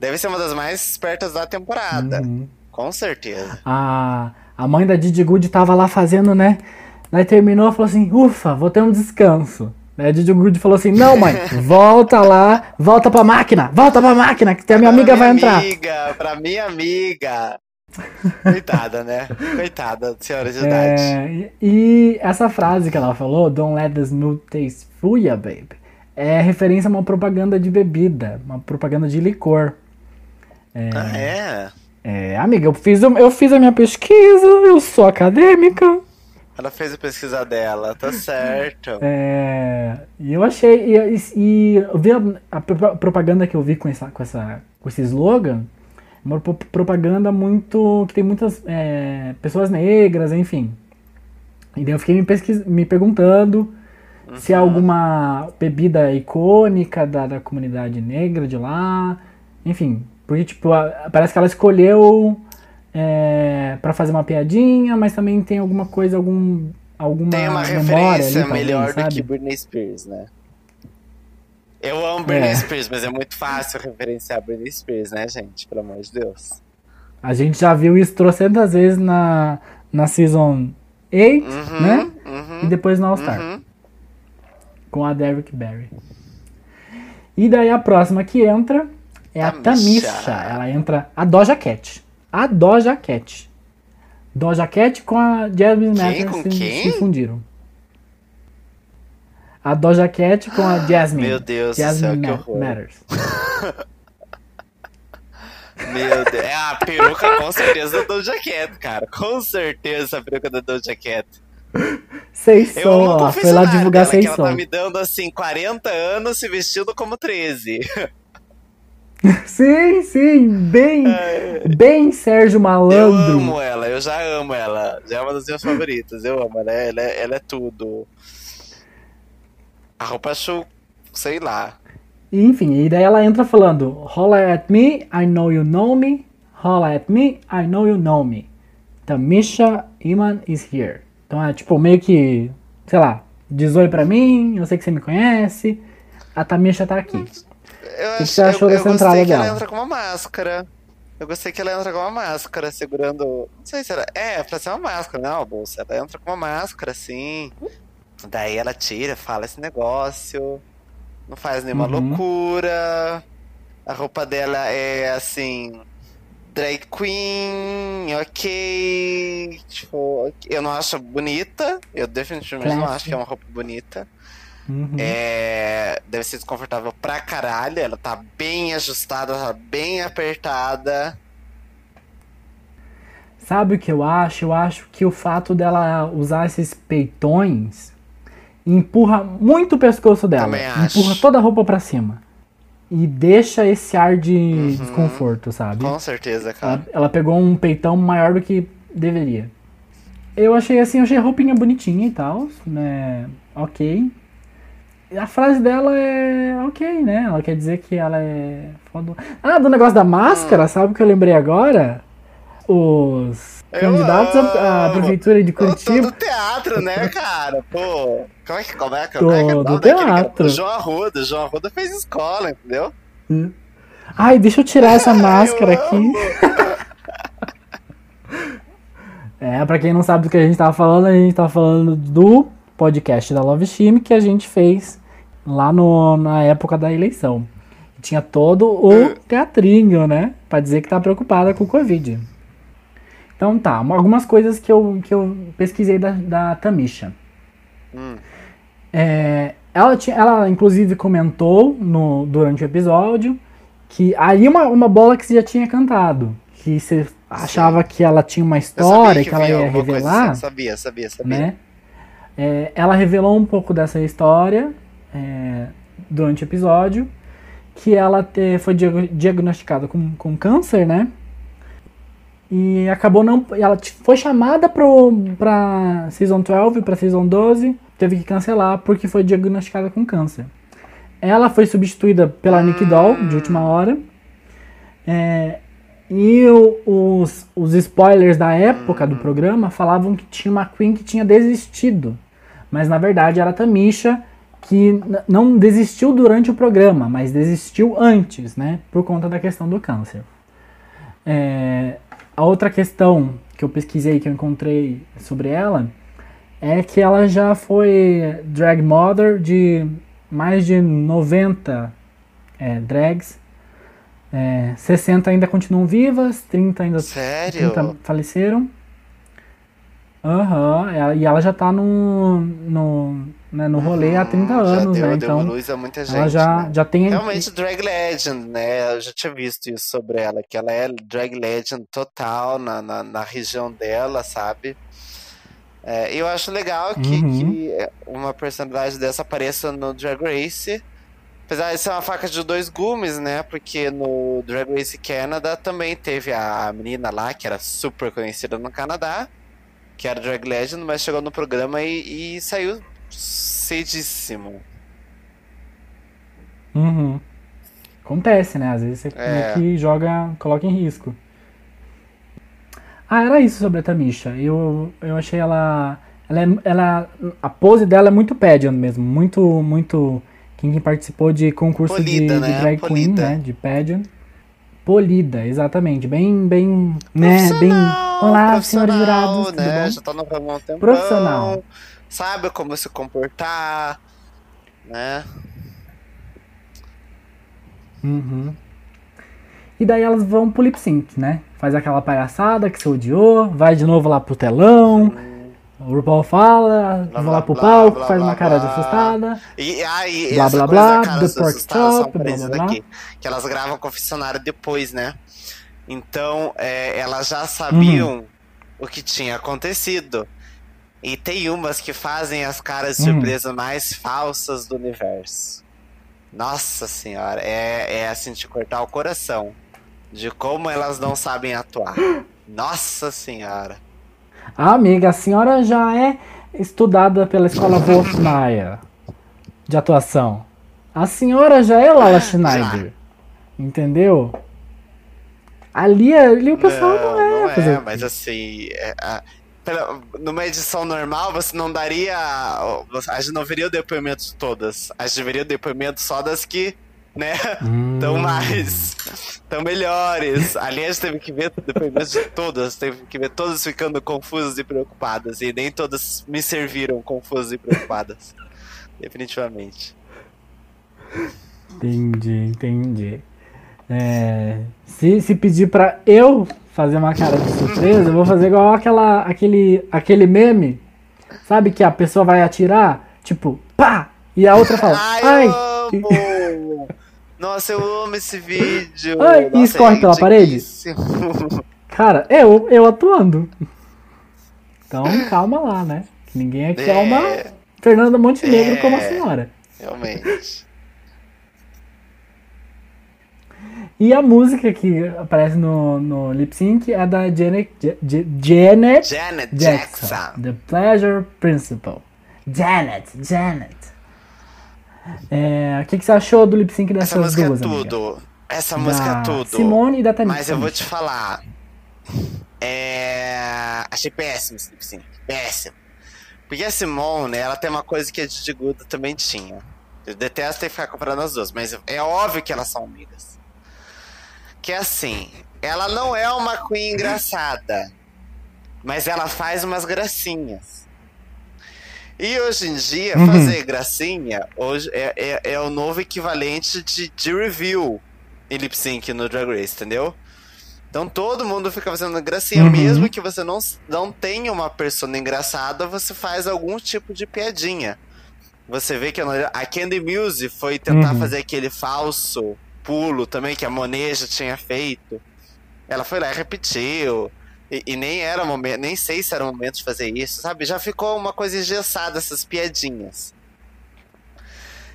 deve ser uma das mais espertas da temporada. Uhum. Com certeza. A, a mãe da Didi Good tava lá fazendo, né? Daí terminou e falou assim: ufa, vou ter um descanso. Daí a Didi Good falou assim: não, mãe, volta lá, volta pra máquina, volta pra máquina, que a minha amiga Pra vai minha entrar. Amiga, pra minha amiga. Coitada, né? Coitada, senhora de idade. É, e- essa frase que ela falou, Don't let the smooth taste fool ya, babe, é referência a uma propaganda de bebida, uma propaganda de licor. Ah, é? É, amiga, eu fiz, eu fiz a minha pesquisa, eu sou acadêmica. Ela fez a pesquisa dela, tá certo. É, e eu achei. E, e- eu vi a, a pro- propaganda que eu vi com, essa, com, essa, com esse slogan. Uma pro- propaganda muito. que tem muitas é, pessoas negras, enfim. E daí eu fiquei me, pesquis, me perguntando se há alguma bebida icônica da, da comunidade negra de lá. Enfim, porque, tipo, a- parece que ela escolheu é, para fazer uma piadinha, mas também tem alguma coisa, algum. Alguma Tem uma memória referência ali, talvez, melhor do que Britney Spears, né? Eu amo Britney É. Spears, mas é muito fácil referenciar Britney Spears, né, gente? Pelo amor de Deus. A gente já viu isso trocentas vezes na, na Season 8, Uhum, né? uhum, E depois no All-Star, uhum. com a Derrick Barry. E daí a próxima que entra é a Tamisha. Tamisha. Ela entra a Doja Cat. A Doja Cat. Doja Cat com a Jasmine? Matters se, se fundiram. A Doja Cat com a Jasmine. Meu Deus do céu, Jasmine que. Matters. Meu Deus. É a peruca com certeza da Doja Cat, cara. Com certeza a peruca da Doja Cat. Seis Eu amo o ó. Foi lá divulgar seis ela som. tá me dando, assim, 40 anos se vestindo como 13. Sim, sim, bem, bem Sérgio Eu Malandro. amo ela, eu já amo ela. Já é uma das minhas favoritas. Eu amo ela, ela é, ela é tudo. A roupa acho, sei lá. Enfim, e daí ela entra falando: Holla at me, I know you know me, Holla at me, I know you know me. Tamisha Iman is here. Então é tipo meio que, sei lá, diz oi pra mim, eu sei que você me conhece. A Tamisha tá aqui. Eu, que acho, você achou dessa eu entrada gostei que ela dela? entra com uma máscara. Eu gostei que ela entra com uma máscara, segurando. Não sei se era. É, pra ser uma máscara, não, a bolsa. Ela entra com uma máscara, assim. Daí ela tira, fala esse negócio. Não faz nenhuma Uhum. loucura. A roupa dela é assim. Drag queen, ok. Tipo, eu não acho bonita. Eu definitivamente não Classy. acho que é uma roupa bonita. Uhum. É, deve ser desconfortável pra caralho. Ela tá bem ajustada, tá bem apertada. Sabe o que eu acho? Eu acho que o fato dela usar esses peitões empurra muito o pescoço dela. Também acho. Empurra toda a roupa pra cima. E deixa esse ar de Uhum. desconforto, sabe? Com certeza, cara. Ela, ela pegou um peitão maior do que deveria. Eu achei assim, eu achei a roupinha bonitinha e tal, né? Ok. A frase dela é ok, né? Ela quer dizer que ela é foda. Ah, do negócio da máscara, Hum. sabe o que eu lembrei agora? Os candidatos à- prefeitura de tô Curitiba. do teatro, né, cara? Pô, como é que, como é como é é o do teatro. João Arruda. João Arruda fez escola, entendeu? Ai, deixa eu tirar essa máscara aqui. É, pra quem não sabe do que a gente tava falando, a gente tava falando do podcast da Love Steam que a gente fez lá no, na época da eleição. Tinha todo o teatrinho, né? Pra dizer que tá preocupada com o Covid. Então tá, algumas coisas que eu, que eu pesquisei da, da Tamisha. Hum. É, ela, ela inclusive comentou no, durante o episódio que aí uma, uma bola que você já tinha cantado. Que você achava que ela tinha uma história, sabia que, ela ia alguma coisa revelar, assim. Sabia, sabia, sabia. né? É, ela revelou um pouco dessa história é, durante o episódio. Que ela te- foi diag- diagnosticada com, com câncer, né? E acabou não. Ela foi chamada pro, pra Season 12, pra Season 12, teve que cancelar porque foi diagnosticada com câncer. Ela foi substituída pela Nick Doll, de última hora. É, e o- os, os spoilers da época do programa falavam que tinha uma Queen que tinha desistido. Mas na verdade era a Tamisha que não desistiu durante o programa, mas desistiu antes, né? Por conta da questão do câncer. É, a outra questão que eu pesquisei, que eu encontrei sobre ela, é que ela já foi drag mother de mais de 90 é, drags. É, 60 ainda continuam vivas, 30 ainda Sério? 30 faleceram. Aham, ela- e ela já tá no, no, né, no rolê há 30 Hum, anos, já deu, né? deu Então luz a muita gente. ela já, né? já tem. Realmente drag legend, né? Eu já tinha visto isso sobre ela, que ela é drag legend total na, na, na região dela, sabe? É, eu acho legal que, Uhum. que uma personalidade dessa apareça no Drag Race. Apesar de ser uma faca de dois gumes, né? Porque no Drag Race Canada também teve a menina lá, que era super conhecida no Canadá, que era drag legend, mas chegou no programa e, e saiu cedíssimo. Uhum. Acontece, né? Às vezes você É. que joga, coloca em risco. Ah, era isso sobre a Tamisha. Eu, eu achei ela, ela, é- ela. A pose dela é muito pageant mesmo. Muito, muito. Quem participou de concurso de, Polida, de né? drag queen, Polida. né? De pageant. Polida, exatamente. Bem, bem. Né? Bem. Olá, senhores jurados, né? Já tá no ramo há um tempão. Profissional. Sabe como se comportar, né? Uhum. E daí elas vão pro lip sync, né? Faz aquela palhaçada que você odiou, vai de novo lá pro telão. O RuPaul fala, Blá, vou lá blá, pro blá, palco, blá, faz blá, uma cara de blá. assustada. E aí, Blá, essa blá, blá, cara do pork chop, blá, blá, blá. aqui. Que elas gravam confessionário depois, né? Então, é, elas já sabiam Uhum. o que tinha acontecido. E tem umas que fazem as caras de Uhum. surpresa mais falsas do universo. Nossa senhora, é, é assim de cortar o coração. De como elas não sabem atuar. Nossa senhora. Ah, amiga, a senhora já é estudada pela escola Wolfmaier de atuação. A senhora já é Lala Schneider. Entendeu? Ali, ali o pessoal não, é. não é, o quê? mas assim, é, pela- numa edição normal, você não daria. A gente não veria o depoimento de todas. A gente veria o depoimento só das que, né, Hum. tão mais. tão melhores. Ali a gente teve que ver depoimentos de todas. Teve que ver todas ficando confusas e preocupadas. E nem todas me serviram confusas e preocupadas. Definitivamente. Entendi, entendi. É, se, se pedir pra eu fazer uma cara de surpresa, eu vou fazer igual aquela, aquele, aquele meme, sabe? Que a pessoa vai atirar, tipo, pá! E a outra fala, Ai, ai! Nossa, eu amo esse vídeo! Ai, e Nossa, escorre é pela parede? Cara, eu, eu atuando. Então, calma lá, né? Que ninguém aqui é, uma É, Fernanda Montenegro É. como a senhora. realmente. E a música que aparece no, no lip sync é da Janet, Ja- Ja- Janet Janet Jackson. Jackson. The Pleasure Principle. Janet, Janet. É, o que, que você achou do lip sync Essa dessas música duas, é amiga? tudo. Essa música Da é tudo. Simone e da Tamisha. Mas eu vou te falar. É... Achei péssimo esse lip sync. Péssimo. Porque a Simone, ela tem uma coisa que a Didi Guda também tinha. Eu detesto ter que ficar comparando as duas, mas é óbvio que elas são amigas. Que assim, ela não é uma queen engraçada, mas ela faz umas gracinhas. E hoje em dia, Uhum. fazer gracinha hoje é, é, é o novo equivalente de, de review em lip sync no Drag Race, entendeu? Então todo mundo fica fazendo gracinha, Uhum. mesmo que você não, não tenha uma persona engraçada, você faz algum tipo de piadinha. Você vê que a a Candy Muse foi tentar Uhum. fazer aquele falso pulo também que a Monet já tinha feito. Ela foi lá e repetiu. E, e nem era momento, nem sei se era o momento de fazer isso, sabe? Já ficou uma coisa engessada essas piadinhas.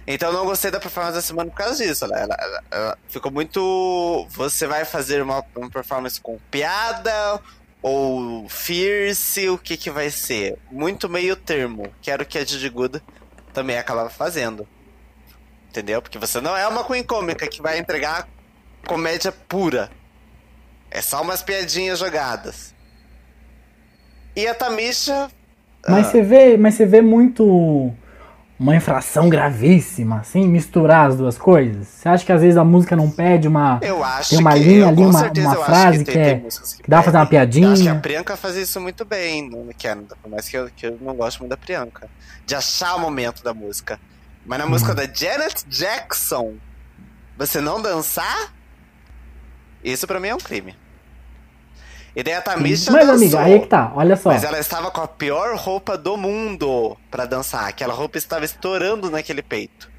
Então não gostei da performance da semana por causa disso. Ela, ela- ela- ela ficou muito. Você vai fazer uma, uma performance com piada ou fierce? O que que vai ser? Muito meio termo. Que era o que a Didi Good também acabava fazendo. Entendeu? Porque você não é uma queen cômica que vai entregar comédia pura. É só umas piadinhas jogadas. E a Tamisha. Mas ah, você vê, mas você vê muito uma infração gravíssima, assim, misturar as duas coisas. Você acha que às vezes a música não pede uma Eu acho tem uma que, linha eu, ali, uma- uma frase que, que tem, é- tem músicas que que dá pra fazer uma pedem. Eu acho que a piadinha. Priyanka faz isso muito bem no Canada, por mais que eu, que eu não gosto muito da Priyanka. De achar o momento da música. Mas na Uhum. música da Janet Jackson, você não dançar, isso pra mim é um crime. E daí a Tamisha Mas dançou, amiga, aí é que tá, olha só. mas ela estava com a pior roupa do mundo pra dançar. Aquela roupa estava estourando naquele peito.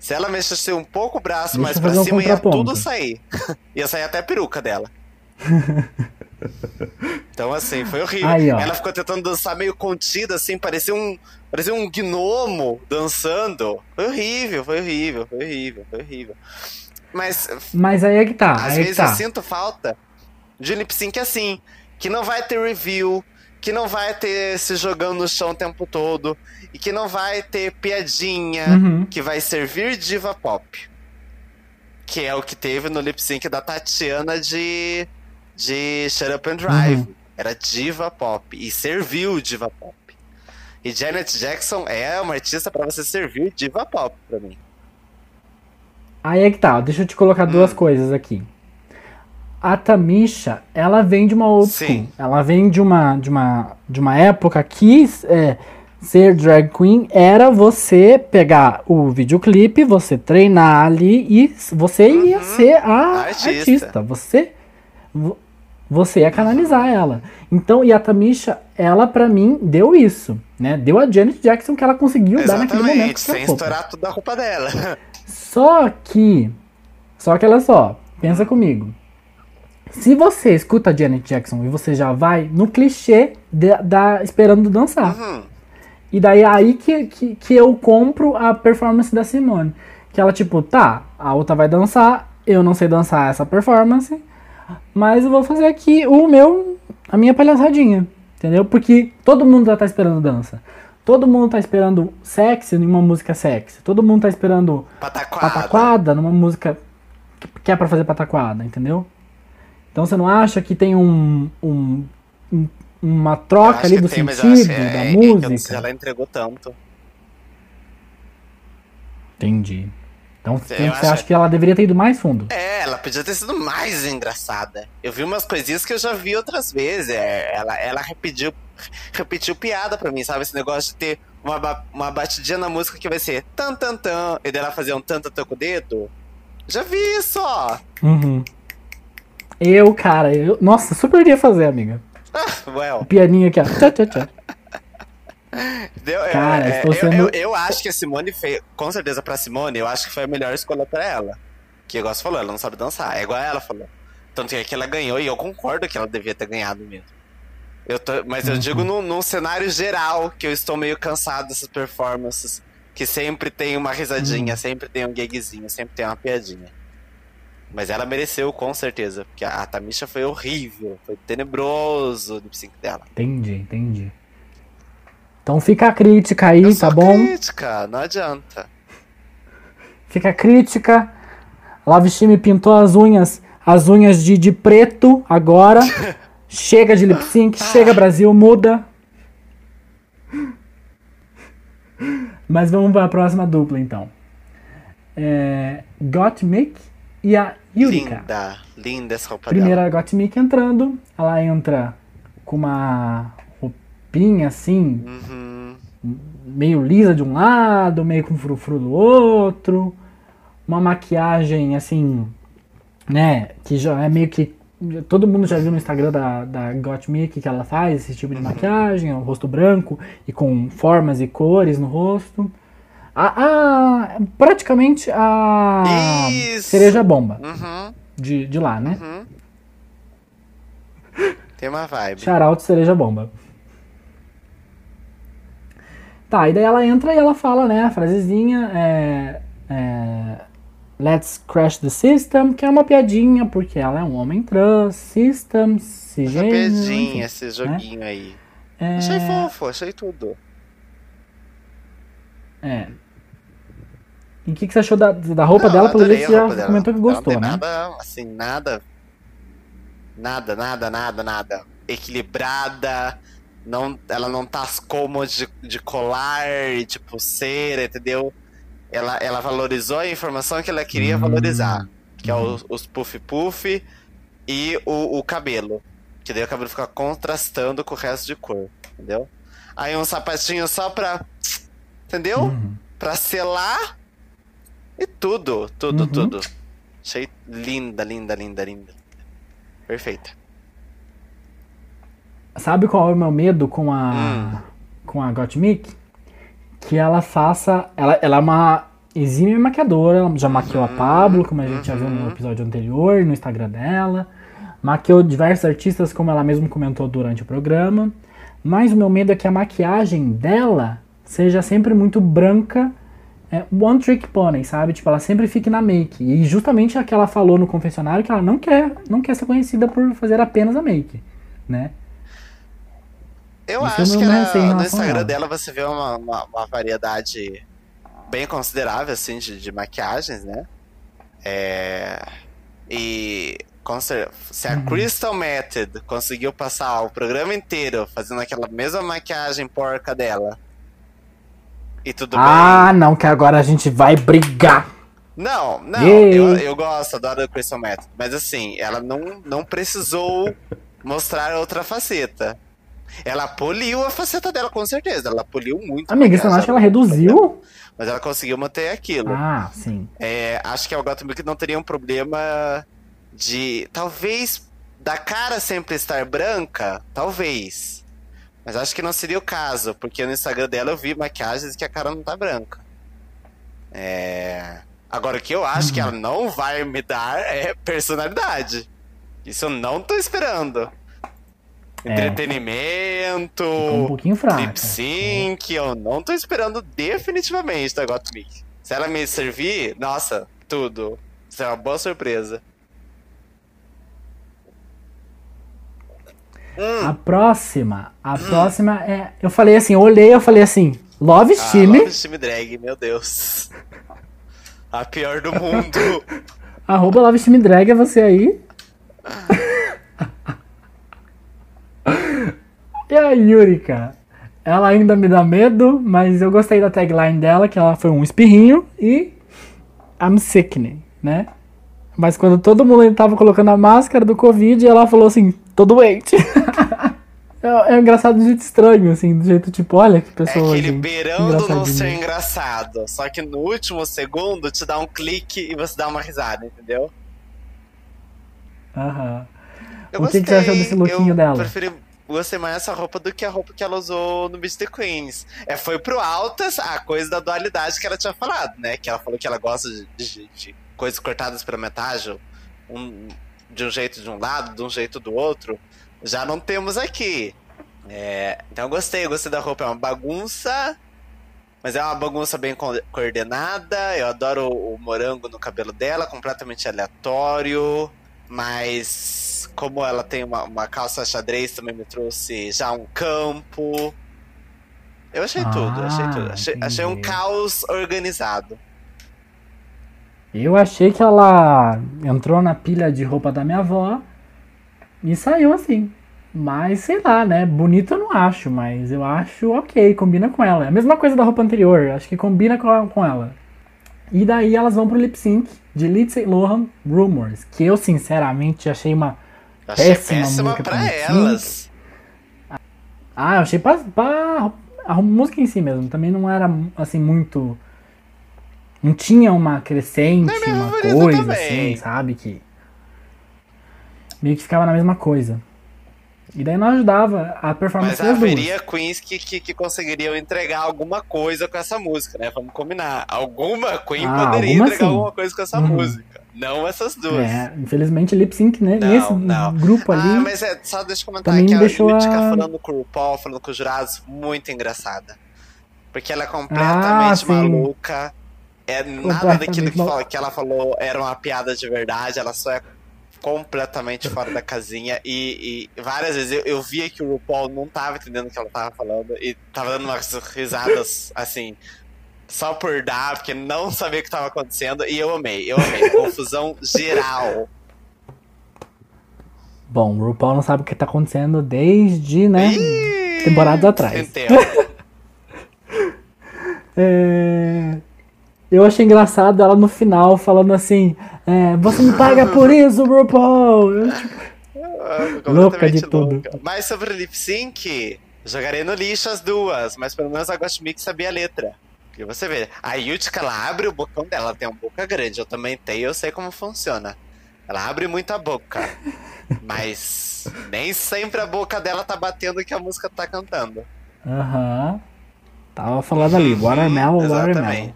Se ela mexesse um pouco o braço Deixa mais pra fazer um cima, ia tudo sair. ia sair até a peruca dela. então, assim, foi horrível. Aí. Ela ficou tentando dançar meio contida, assim, parecia um, parecia um gnomo dançando. Foi horrível, foi horrível, foi horrível, foi horrível. Mas Mas aí é que tá, às é vezes tá. eu sinto falta de lip sync assim, que não vai ter review, que não vai ter se jogando no chão o tempo todo, e que não vai ter piadinha, Uhum. que vai servir diva pop. Que é o que teve no lip sync da Tatiana de, de Shut Up and Drive. Uhum. Era diva pop, e serviu diva pop. E Janet Jackson é uma artista pra você servir diva pop pra mim. Aí é que tá, deixa eu te colocar Hum. duas coisas aqui. A Tamisha, ela vem de uma old Sim. Ela vem de uma, de uma, de uma época que é, ser drag queen era você pegar o videoclipe, você treinar ali e você ia ser a Uhum. Artista. artista. Você, vo- você ia canalizar ela. Então, e a Tamisha, ela pra mim deu isso, né? Deu a Janet Jackson que ela conseguiu dar naquele momento. Exatamente, sem estourar tudo a roupa dela. Só que. Só que olha só, pensa comigo. Se você escuta a Janet Jackson e você já vai no clichê de- da esperando dançar. Uhum. E daí é aí que, que, que eu compro a performance da Simone. Que ela, tipo, tá, a outra vai dançar, eu não sei dançar essa performance, mas eu vou fazer aqui o meu, a minha palhaçadinha. Entendeu? Porque todo mundo já tá esperando dança. Todo mundo tá esperando sexy em uma música sexy. Todo mundo tá esperando Pataquada. pataquada numa música que- é pra fazer pataquada, entendeu? Então você não acha que tem um, um- um- uma troca ali do tem, sentido é- da é sei se música? ela entregou tanto. Entendi. Então você acho- acha que ela deveria ter ido mais fundo? É, ela podia ter sido mais engraçada. Eu vi umas coisinhas que eu já vi outras vezes. É, ela, ela repetiu, repetiu piada pra mim, sabe? Esse negócio de ter uma, ba- uma batidinha na música que vai ser tan tan tan, e dela fazer um tan tan tan com o dedo. Já vi isso, ó. Uhum. Eu, cara, eu, nossa, super iria fazer, amiga. Well, O pianinho aqui, ó. Tchá, tchá, tchá. Deu, é, Cara, é, estou eu, sendo- eu, eu acho que a Simone fez, com certeza pra Simone, eu acho que foi a melhor escolha pra ela. Que igual você falou, ela não sabe dançar. É igual ela falou. Tanto é que ela ganhou, e eu concordo que ela devia ter ganhado mesmo. Eu tô- mas eu Uhum. digo num, num cenário geral, que eu estou meio cansado dessas performances. Que sempre tem uma Uhum. risadinha, sempre tem um gagzinho, sempre tem uma piadinha. Mas ela mereceu, com certeza. Porque a, a Tamisha foi horrível. Foi tenebroso o lip sync dela. Entendi, entendi. Então fica a crítica aí, Eu tá bom? crítica, não adianta. Fica a crítica. Love Shime pintou as unhas, as unhas de, de preto agora. chega de lip sync, chega Brasil, muda. Mas vamos para a próxima dupla então. É, Gottmik e a Yurika. Linda, linda essa roupa Primeiro dela. a Gottmik entrando, ela entra com uma roupinha assim, Uhum. meio lisa de um lado, meio com frufru do outro, uma maquiagem assim, né, que já é meio que todo mundo já viu no Instagram da, da Gottmik que ela faz esse tipo de maquiagem, é um rosto branco e com formas e cores no rosto. A, a- praticamente a Isso. cereja bomba Uhum. de, de lá, né? Uhum. Tem uma vibe. Shout cereja bomba. Tá, e daí ela entra e ela fala, né, a frasezinha, é, é, Let's crash the system, que é uma piadinha, porque ela é um homem trans, system, cisgênero, piadinha, enfim. esse joguinho aí. É, Achei fofo, achei tudo. é. E o que, que você achou da, da roupa Não, dela? Pelo jeito você já dela. comentou que gostou, né? Nada, assim, nada. Nada, nada, nada, nada. Equilibrada. Não, ela não tá as cômodas de, de colar e de pulseira, entendeu? Ela, ela valorizou a informação que ela queria Hum. valorizar. Que é Uhum. os, os puff-puff e o, o cabelo. Que daí o cabelo fica contrastando com o resto de cor, entendeu? Aí um sapatinho só pra. Entendeu? Uhum. Pra selar e tudo, tudo, Uhum. tudo. Achei linda, linda, linda, linda. Perfeita. Sabe qual é o meu medo com a Hum. com a Gottmik? Que ela faça, ela, ela é uma exímia maquiadora, ela já maquiou a Pablo, como a gente já viu no uhum. episódio anterior, no Instagram dela. Maquiou diversos artistas, como ela mesma comentou durante o programa. Mas o meu medo é que a maquiagem dela seja sempre muito branca, é, one trick pony, sabe? Tipo, ela sempre fique na make. E justamente a que ela falou no confessionário que ela não quer, não quer ser conhecida por fazer apenas a make, né? Eu Isso acho que ela- no Instagram ela. dela você vê uma, uma, uma variedade bem considerável, assim, de, de maquiagens, né? É... E se Uhum. a Crystal Method conseguiu passar o programa inteiro fazendo aquela mesma maquiagem porca dela. E tudo bem. Ah, não, que agora a gente vai brigar. Não, não, eu, eu gosto, adoro a Crystal Method. Mas assim, ela não, não precisou mostrar outra faceta. Ela poliu a faceta dela, com certeza. Ela poliu muito. a Amiga, você não acha que ela reduziu? Mas ela conseguiu manter aquilo. Ah, sim. É, acho que a Gotham Milk não teria um problema de. Talvez da cara sempre estar branca, talvez. Mas acho que não seria o caso, porque no Instagram dela eu vi maquiagens que a cara não tá branca. É. Agora, o que eu acho que ela não vai me dar é personalidade. Isso eu não tô esperando. É. Entretenimento, um pouquinho fraca. lip sync, eu não tô esperando definitivamente da Gottmik. Se ela me servir, nossa, tudo. Isso é uma boa surpresa. A próxima, a próxima é. Eu falei assim, eu olhei, eu falei assim, Love Ah, Time, Love Time Drag, meu Deus. A pior do mundo. arroba Love Time Drag é você aí. E a Yurika? Ela ainda me dá medo, mas eu gostei da tagline dela, que ela foi um espirrinho e I'm sickening, né? Mas quando todo mundo tava colocando a máscara do Covid, ela falou assim, tô doente. é, é engraçado de jeito estranho, assim, do jeito tipo, olha que É pessoa. aquele gente, beirando não ser engraçado. Só que no último segundo te dá um clique e você dá uma risada, entendeu? Aham. Eu O que que você achou desse lookinho eu dela? preferi, gostei mais dessa roupa do que a roupa que ela usou no Beast the Queens. É, foi pro altas a coisa da dualidade que ela tinha falado, né? Que ela falou que ela gosta de, de- de coisas cortadas pela metade, um, de um jeito de um lado, de um jeito do outro. Já não temos aqui. É, então eu gostei, eu gostei da roupa. É uma bagunça, mas é uma bagunça bem co- coordenada. Eu adoro o, o morango no cabelo dela, completamente aleatório. Mas como ela tem uma, uma calça xadrez, também me trouxe já um campo. Eu achei Ah, tudo, achei tudo. Achei, achei um caos organizado. Eu achei que ela entrou na pilha de roupa da minha avó e saiu assim. Mas sei lá, né? Bonito eu não acho, mas eu acho ok, combina com ela. É a mesma coisa da roupa anterior, acho que combina com, com ela. E daí elas vão pro lip sync de Lindsay Lohan Rumors, que eu sinceramente achei uma. Achei Péssima péssima música pra pra elas. Ah, eu achei pra, pra- a música em si mesmo. Também não era assim muito. Não tinha uma crescente, é uma coisa também. assim, sabe? Que. Meio que ficava na mesma coisa. E daí não ajudava a performance Mas das duas. haveria queens que, que, que conseguiriam entregar alguma coisa com essa música, né? Vamos combinar. Alguma queen Ah, poderia alguma entregar sim. alguma coisa com essa Uhum. música. Não essas duas. É, infelizmente lip sync né, Não, nesse não. grupo ali. Ah, mas é, só deixa eu comentar que me a deixou Yutica a- falando com o RuPaul, falando com os jurados, muito engraçada. Porque ela é Ah, completamente sim. maluca. É nada daquilo que, fala- que ela falou era uma piada de verdade, ela só é completamente fora da casinha. E, e várias vezes eu, eu via que o RuPaul não tava entendendo o que ela tava falando e tava dando umas risadas assim. Só por dar, porque não sabia o que tava acontecendo. E eu amei, eu amei. Confusão geral. Bom, o RuPaul não sabe o que tá acontecendo desde, né? Ih, temporadas atrás. É, Eu achei engraçado ela no final falando assim: é, Você me paga por isso, RuPaul! Eu, tipo, Ah, Louca de tudo. louca. Mas sobre o lip sync, jogarei no lixo as duas, mas pelo menos a Ghost Mix sabia a letra. E você vê, a Yutica, ela abre o bocão dela, ela tem uma boca grande, eu também tenho, eu sei como funciona. Ela abre muito a boca, mas nem sempre a boca dela tá batendo o que a música tá cantando. Aham. Tava falando ali: Uhum, Watermelon, Watermelon.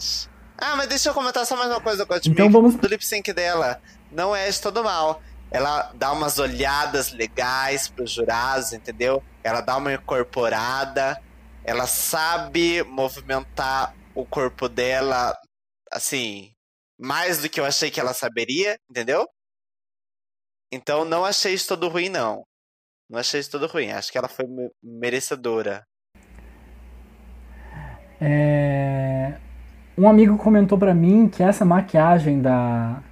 Ah, mas deixa eu comentar só mais uma coisa do Então vamos- Do lip sync dela, não é de todo mal. Ela dá umas olhadas legais pros jurados, entendeu? Ela dá uma incorporada. Ela sabe movimentar o corpo dela, assim, mais do que eu achei que ela saberia, entendeu? Então não achei isso todo ruim, não. Não achei isso todo ruim. Acho que ela foi me- merecedora. É, Um amigo comentou pra mim que essa maquiagem da,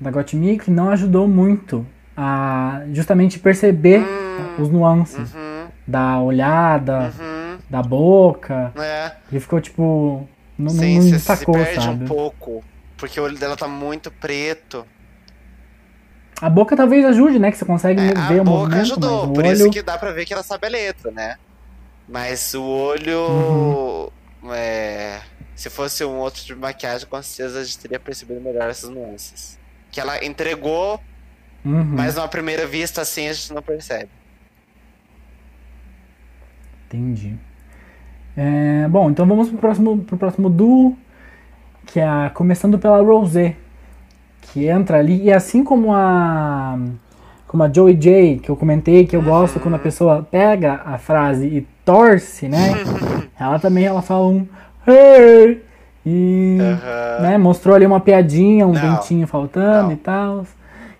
da Gottmik não ajudou muito a justamente perceber Hum, os nuances uhum, da olhada, uhum. Da boca. É. Ele ficou tipo. Não, Sim, não você se perde sabe? um pouco. Porque o olho dela tá muito preto. A boca talvez ajude, né? Que você consegue É, ver a o boca movimento, ajudou, mas o por olho. isso que dá pra ver que ela sabe a letra, né? Mas o olho. Uhum. é, se fosse um outro tipo de maquiagem, com certeza a gente teria percebido melhor essas nuances. Que ela entregou, Uhum. mas numa primeira vista assim a gente não percebe. Entendi. É, bom, então vamos pro próximo, pro próximo duo, que é a, começando pela Rosé, que entra ali, e assim como a como a Joey J, que eu comentei que eu gosto quando a pessoa pega a frase e torce, né? ela também ela fala um hey! E Aham. né, mostrou ali uma piadinha, um Não, dentinho faltando não. e tal.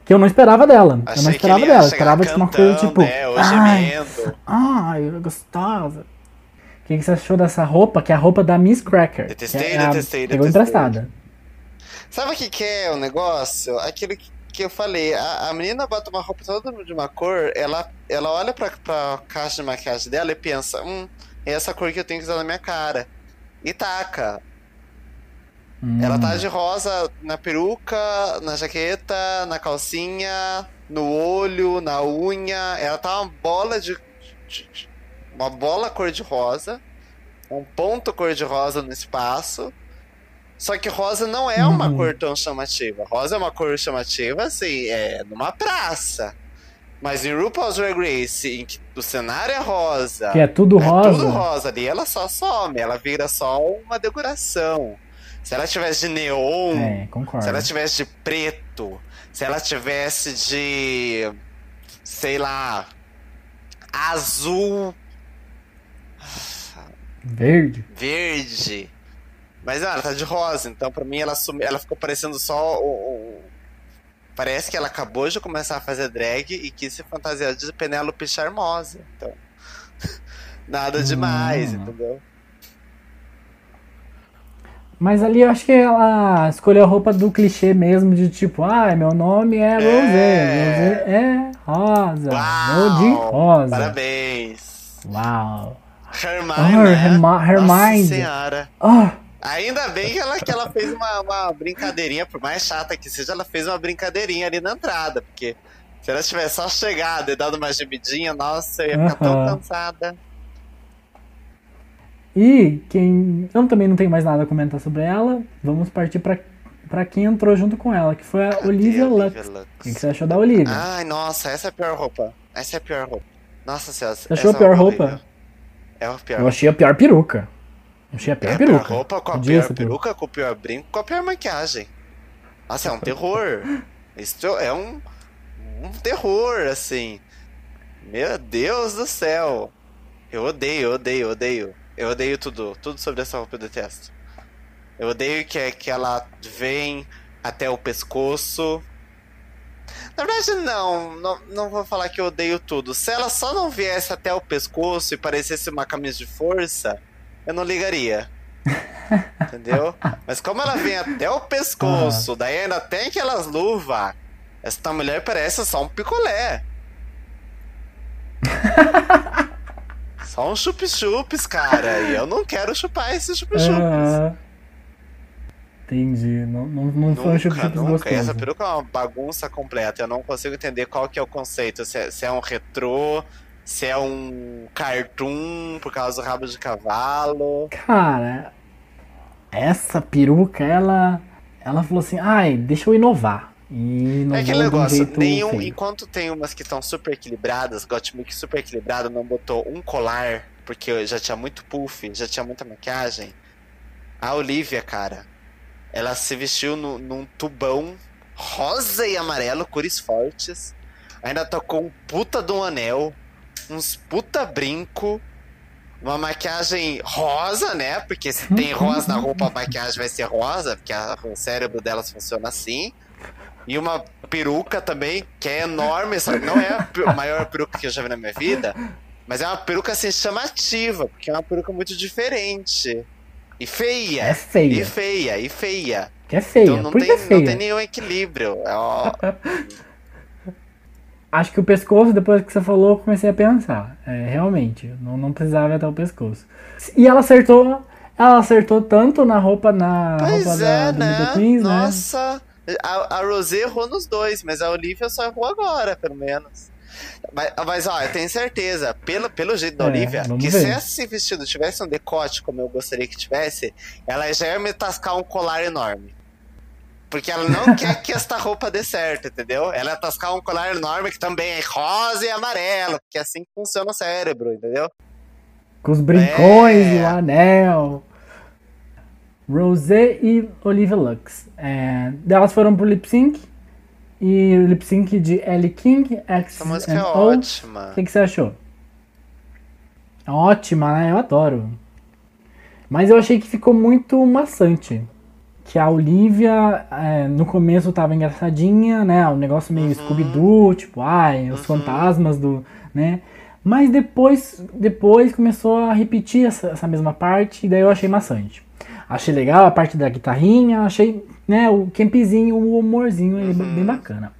Que eu não esperava dela. eu não Achei que esperava dela. Eu esperava tipo, uma coisa tipo. né? Ou "Ai, gemendo. Ai, gostosa. O que, que você achou dessa roupa? Que é a roupa da Miss Cracker. Detestei, que é a- detestei, Pegou detestei. emprestada. Sabe o que, que é o negócio? Aquilo que, que eu falei, a, a menina bota uma roupa toda de uma cor, ela, ela olha pra, pra caixa de maquiagem dela e pensa, hum, é essa cor que eu tenho que usar na minha cara. E taca. Hum. Ela tá de rosa na peruca, na jaqueta, na calcinha, no olho, na unha. Ela tá uma bola de- de- uma bola cor de rosa. Um ponto cor de rosa no espaço. Só que rosa não é uma Uhum. cor tão chamativa. Rosa é uma cor chamativa, assim, é numa praça. Mas em RuPaul's Drag Race, em que o cenário é rosa. Que é tudo É rosa. tudo rosa ali, ela só some, ela vira só uma decoração. Se ela tivesse de neon, É, concordo. se ela tivesse de preto, se ela tivesse de. sei lá. azul, Verde. verde. Mas não, ela tá de rosa, então pra mim ela, sumi, ela ficou parecendo só o, Parece que ela acabou de começar a fazer drag e quis se fantasiar de Penélope Charmosa. Então. Nada demais, Hum. entendeu? Mas ali eu acho que ela escolheu a roupa do clichê mesmo, de tipo, ah, meu nome é Rosé. Rosé é rosa. Vou de rosa. Parabéns! Uau. Hermione, Oh, né? Herma- Hermione. Nossa senhora. Ah, Ainda bem que ela, que ela fez uma, uma brincadeirinha, por mais chata que seja, ela fez uma brincadeirinha ali na entrada, porque se ela tivesse só chegado e dado uma gemidinha, nossa, eu ia ficar tão cansada. e quem. Eu também não tenho mais nada a comentar sobre ela. Vamos partir pra, pra quem entrou junto com ela, que foi a Cadê Olivia a Lux. Olivia O Lux? que, que você achou da Olivia? Ai, nossa, essa é a pior roupa. Essa é a pior roupa. Nossa senhora. Você achou a pior horrível. roupa? É a pior. Eu achei a pior peruca. Eu achei a É pior a pior peruca. roupa com a pior ser peruca, com o pior brinco, com a pior maquiagem. Nossa, é um terror. Isso é um, um terror, assim. Meu Deus do céu. Eu odeio, eu odeio, eu odeio. Eu odeio tudo. Tudo sobre essa roupa eu detesto. Eu odeio que, é que ela vem até o pescoço. Na verdade, não, não. Não vou falar que eu odeio tudo. Se ela só não viesse até o pescoço e parecesse uma camisa de força, eu não ligaria. Entendeu? Mas como ela vem até o pescoço, daí ainda tem aquelas luvas. Essa mulher parece só um picolé. só um chup-chups, cara. E eu não quero chupar esses chup-chups. Ah, entendi. Não, não, não foi um Nunca, nunca. Essa peruca é uma bagunça completa. Eu não consigo entender qual que é o conceito. Se é, se é um retrô, se é um cartoon por causa do rabo de cavalo. Cara, essa peruca, ela. Ela falou assim, ai, deixa eu inovar. E inovou É aquele um negócio, jeito nenhum, feio. enquanto tem umas que estão super equilibradas, Gottmik super equilibrada, não botou um colar, porque já tinha muito puff, já tinha muita maquiagem. A Olivia, cara, ela se vestiu no- num tubão rosa e amarelo, cores fortes. Ainda tocou um puta de um anel, uns puta brinco, uma maquiagem rosa, né? Porque se tem rosa na roupa, a maquiagem vai ser rosa, porque a- o cérebro delas funciona assim. E uma peruca também, que é enorme, sabe? Não é a maior peruca que eu já vi na minha vida, mas é uma peruca assim chamativa, porque é uma peruca muito diferente. E feia. É feia. E feia, e feia. Que é feia, Então não porque tem, é feia. não tem nenhum equilíbrio. É, ó, Acho que o pescoço, depois que você falou, eu comecei a pensar. É, realmente, não, não precisava até o pescoço. E ela acertou. Ela acertou tanto na roupa, na Pois roupa é, da, né? Queens, né? Nossa. A, a Rosé errou nos dois, mas a Olivia só errou agora, pelo menos. Mas, mas ó, eu tenho certeza, pelo, pelo jeito da É, Olivia, que ver. se esse vestido tivesse um decote, como eu gostaria que tivesse, ela já ia me tascar um colar enorme. Porque ela não quer que esta roupa dê certo, entendeu? Ela ia tascar um colar enorme que também é rosa e amarelo, porque é assim que funciona o cérebro, entendeu? Com os brincões, É. o anel. Rosé e Olivia Lux. É, delas foram pro lip sync. E o lip sync de Ellie King, X Essa música and é O. ótima. O que, que você achou? Ótima, né? Eu adoro. Mas eu achei que ficou muito maçante. Que a Olivia, é, no começo tava engraçadinha, né? O negócio meio Uhum. Scooby-Doo, tipo, ai, os fantasmas do. né? Mas depois, depois começou a repetir essa, essa mesma parte, e daí eu achei maçante. Achei legal a parte da guitarrinha, achei, né, o campzinho, o humorzinho Uhum. bem bacana.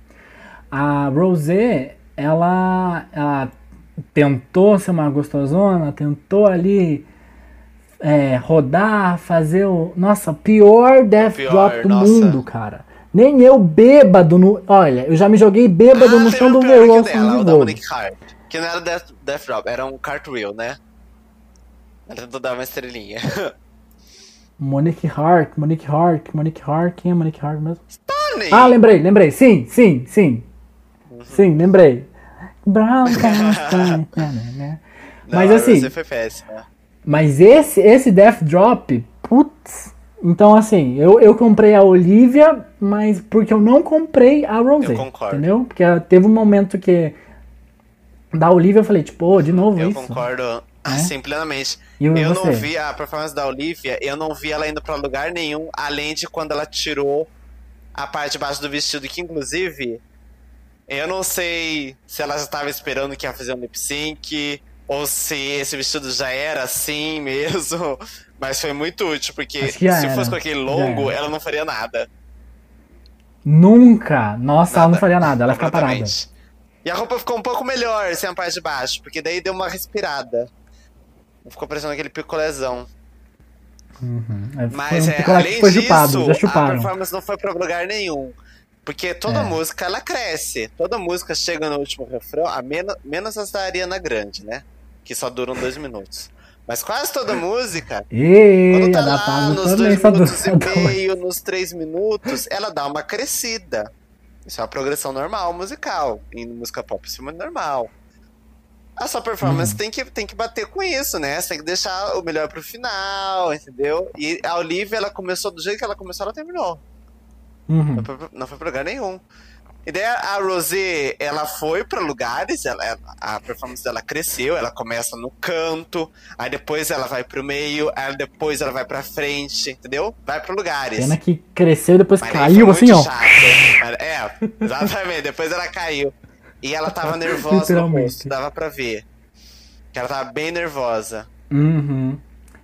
A Rosé, ela, ela tentou ser uma gostosona, tentou ali é, rodar, fazer o. Nossa, pior Death Pior, Drop do nossa. mundo, cara. Nem eu bêbado no. Olha, eu já me joguei bêbado no Ah, chão teve do dela, de Hart. Que não era Death, Death Drop, era um cartwheel, né? Ela tentou dar uma estrelinha. Monique Hart, Monique Hart, Monique Hart, quem é Monique Hart mesmo? Tony! Ah, lembrei, lembrei. Sim, sim, sim. Uhum. Sim, lembrei. Brown né? Não, Mas assim, mas esse, esse Death Drop, putz. Então, assim, eu, eu comprei a Olivia, mas porque eu não comprei a Rosé. Eu concordo. Entendeu? Porque teve um momento que. Da Olivia eu falei, tipo, ô, de novo Eu isso. concordo assim, plenamente. E eu você? não vi a performance da Olivia, eu não vi ela indo pra lugar nenhum, além de quando ela tirou a parte de baixo do vestido, que inclusive eu não sei se ela já estava esperando que ia fazer um lip sync, ou se esse vestido já era assim mesmo, mas foi muito útil, porque se já fosse era. com aquele longo, era. ela não faria nada. Nunca! Nossa, ela não Nada. faria nada, ela fica parada. E a roupa ficou um pouco melhor sem a parte de baixo, porque daí deu uma respirada. Ficou parecendo aquele picolezão. Uhum. É, Mas foi um é, além disso, chupado, já a performance não foi pra lugar nenhum. Porque toda É. música, ela cresce. Toda música chega no último refrão, a menos, menos as da Ariana Grande, né? Que só duram dois minutos. Mas quase toda música, E quando tá da lá nos dois minutos e meio, nos três minutos, ela dá uma crescida. Isso é uma progressão normal musical. E música pop isso é muito normal. A sua performance Uhum. tem, que, tem que bater com isso, né? Você tem que deixar o melhor pro final, entendeu? E a Olivia, ela começou do jeito que ela começou, ela terminou. Uhum. Não foi, pra- não foi pra lugar nenhum. E daí a Rosé, ela foi pra lugares, ela, a performance dela cresceu, ela começa no canto, aí depois ela vai pro meio, aí depois ela vai pra frente, entendeu? Vai pra lugares. Pena que cresceu e depois Mas caiu assim, ó. chato. É, exatamente. Depois ela caiu. E ela tava nervosa no rosto, dava pra ver. Que ela tava bem nervosa. Uhum.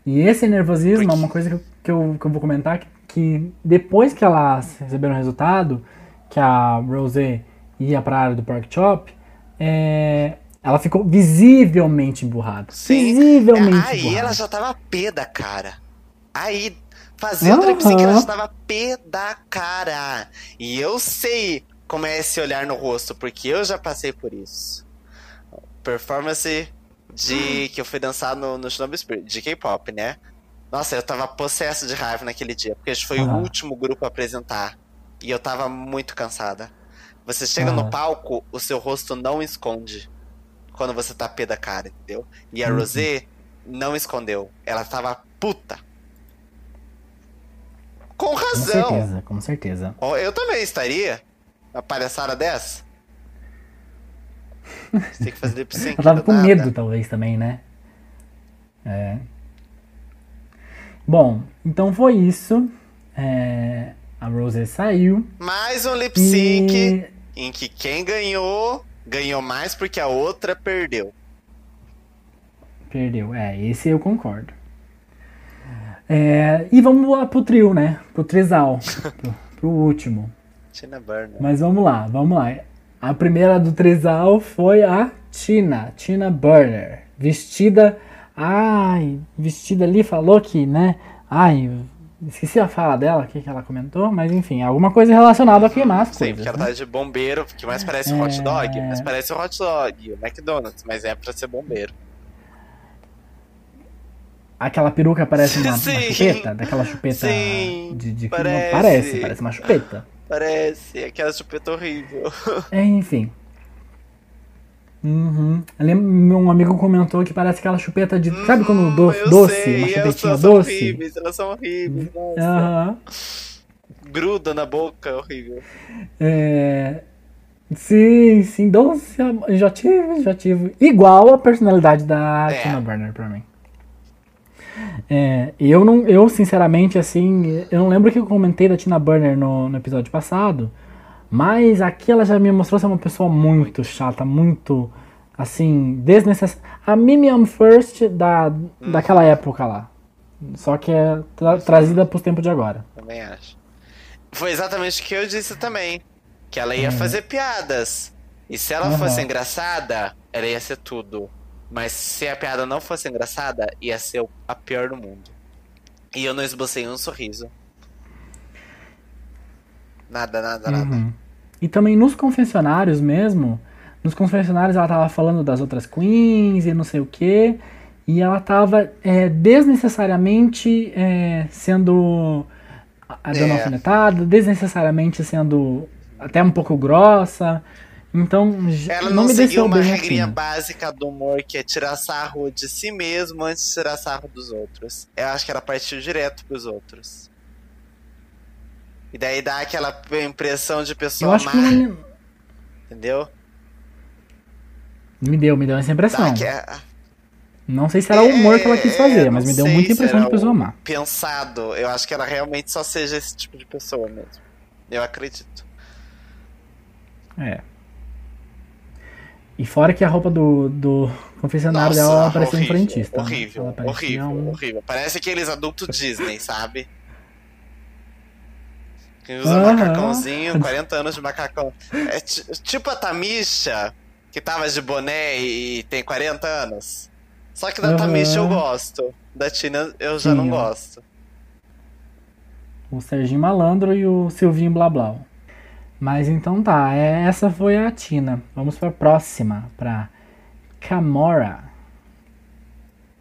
E esse nervosismo é uma coisa que eu, que eu, que eu vou comentar que, que depois que elas receberam o resultado, que a Rosé ia pra área do Pork Chop, é, ela ficou visivelmente emburrada. Sim. Visivelmente Aí ela já tava pé da cara. Aí, fazendo lip sync, ela já tava pé da cara. E eu sei como é esse olhar no rosto, porque eu já passei por isso. Performance de que eu fui dançar no, no Shinobi Spirit, de K-pop, né? Nossa, eu tava possesso de raiva naquele dia, porque a gente foi o último grupo a apresentar. E eu tava muito cansada. Você chega no palco, o seu rosto não esconde quando você tá pé da cara, entendeu? E a Uhum. Rosé não escondeu. Ela tava puta. Com Com razão. certeza, com certeza. Eu também estaria. Uma palhaçada dessa. Você tem que fazer lip sync. Ela tava com nada. medo, talvez, também, né? É. Bom, então foi isso. É, a Rosé saiu. Mais um lip sync E... em que quem ganhou, ganhou mais porque a outra perdeu. Perdeu. É, esse eu concordo. É, e vamos lá pro trio, né? Pro trisal. pro, pro último. Tina Burner. Mas vamos lá, vamos lá. A primeira do trisal foi a Tina, Tina Burner. Vestida. Ai, vestida ali, falou que, né? Ai, esqueci a fala dela, o que, que ela comentou, mas enfim, alguma coisa relacionada a queimar as Sim, coisas. porque ela né? tá de bombeiro, que mais parece um hot É. dog, mas parece um hot dog, o McDonald's, mas é pra ser bombeiro. Aquela peruca parece uma, uma chupeta, daquela chupeta Sim, de, de parece. parece, parece uma chupeta. Parece aquela chupeta horrível. É, enfim. Uhum. Lembro, meu amigo comentou que parece aquela chupeta de. Sabe quando Hum, do, doce? sei, uma elas chupetinha são doce? horríveis, elas são horríveis, nossa. Aham. Gruda na boca, horrível. É, Sim, sim, doce. Já tive, já tive. Igual a personalidade da É. Tina Burner pra mim. É, eu não, eu sinceramente assim, eu não lembro o que eu comentei da Tina Burner no, no episódio passado, mas aqui ela já me mostrou ser uma pessoa muito chata, muito assim, desnecessária. A Mimiam First da, Hum. daquela época lá. Só que é tra- trazida pros tempos de agora. Também acho. Foi exatamente o que eu disse também. que ela ia fazer piadas. E se ela Uhum. fosse engraçada, ela ia ser tudo. Mas se a piada não fosse engraçada, ia ser a pior do mundo. E eu não esbocei um sorriso. Nada, nada, nada. Uhum. E também nos confessionários mesmo, nos confessionários ela tava falando das outras queens e não sei o que, e ela tava é, desnecessariamente é, sendo a- a dando É. alfinetada, desnecessariamente sendo até um pouco grossa. Então, Ela não, não, me seguiu uma regrinha assim. básica do humor, que é tirar sarro de si mesmo antes de tirar sarro dos outros. Eu acho que ela partiu direto pros outros. E daí dá aquela impressão de Eu pessoa que má, não, entendeu? me deu, me deu essa impressão. que é Não sei se era o humor que ela quis É, fazer, não mas me deu muita impressão de pessoa má. Pensado, eu acho que ela realmente só seja esse tipo de pessoa mesmo. Eu acredito. É. E fora que a roupa do, do confessionário dela ela parecia um frentista. né? Horrível, parecia horrível, um- horrível. Parece aqueles adultos Disney, sabe? Que usa macacãozinho, 40 anos de macacão. É ti- tipo a Tamisha, que tava de boné e tem 40 anos. Só que da. Tamisha eu gosto. Da Tina eu já Sim, não ó. gosto. O Serginho Malandro e o Silvinho Blá Blá. Mas então tá, é- essa foi a Tina. Vamos pra próxima, pra Camora.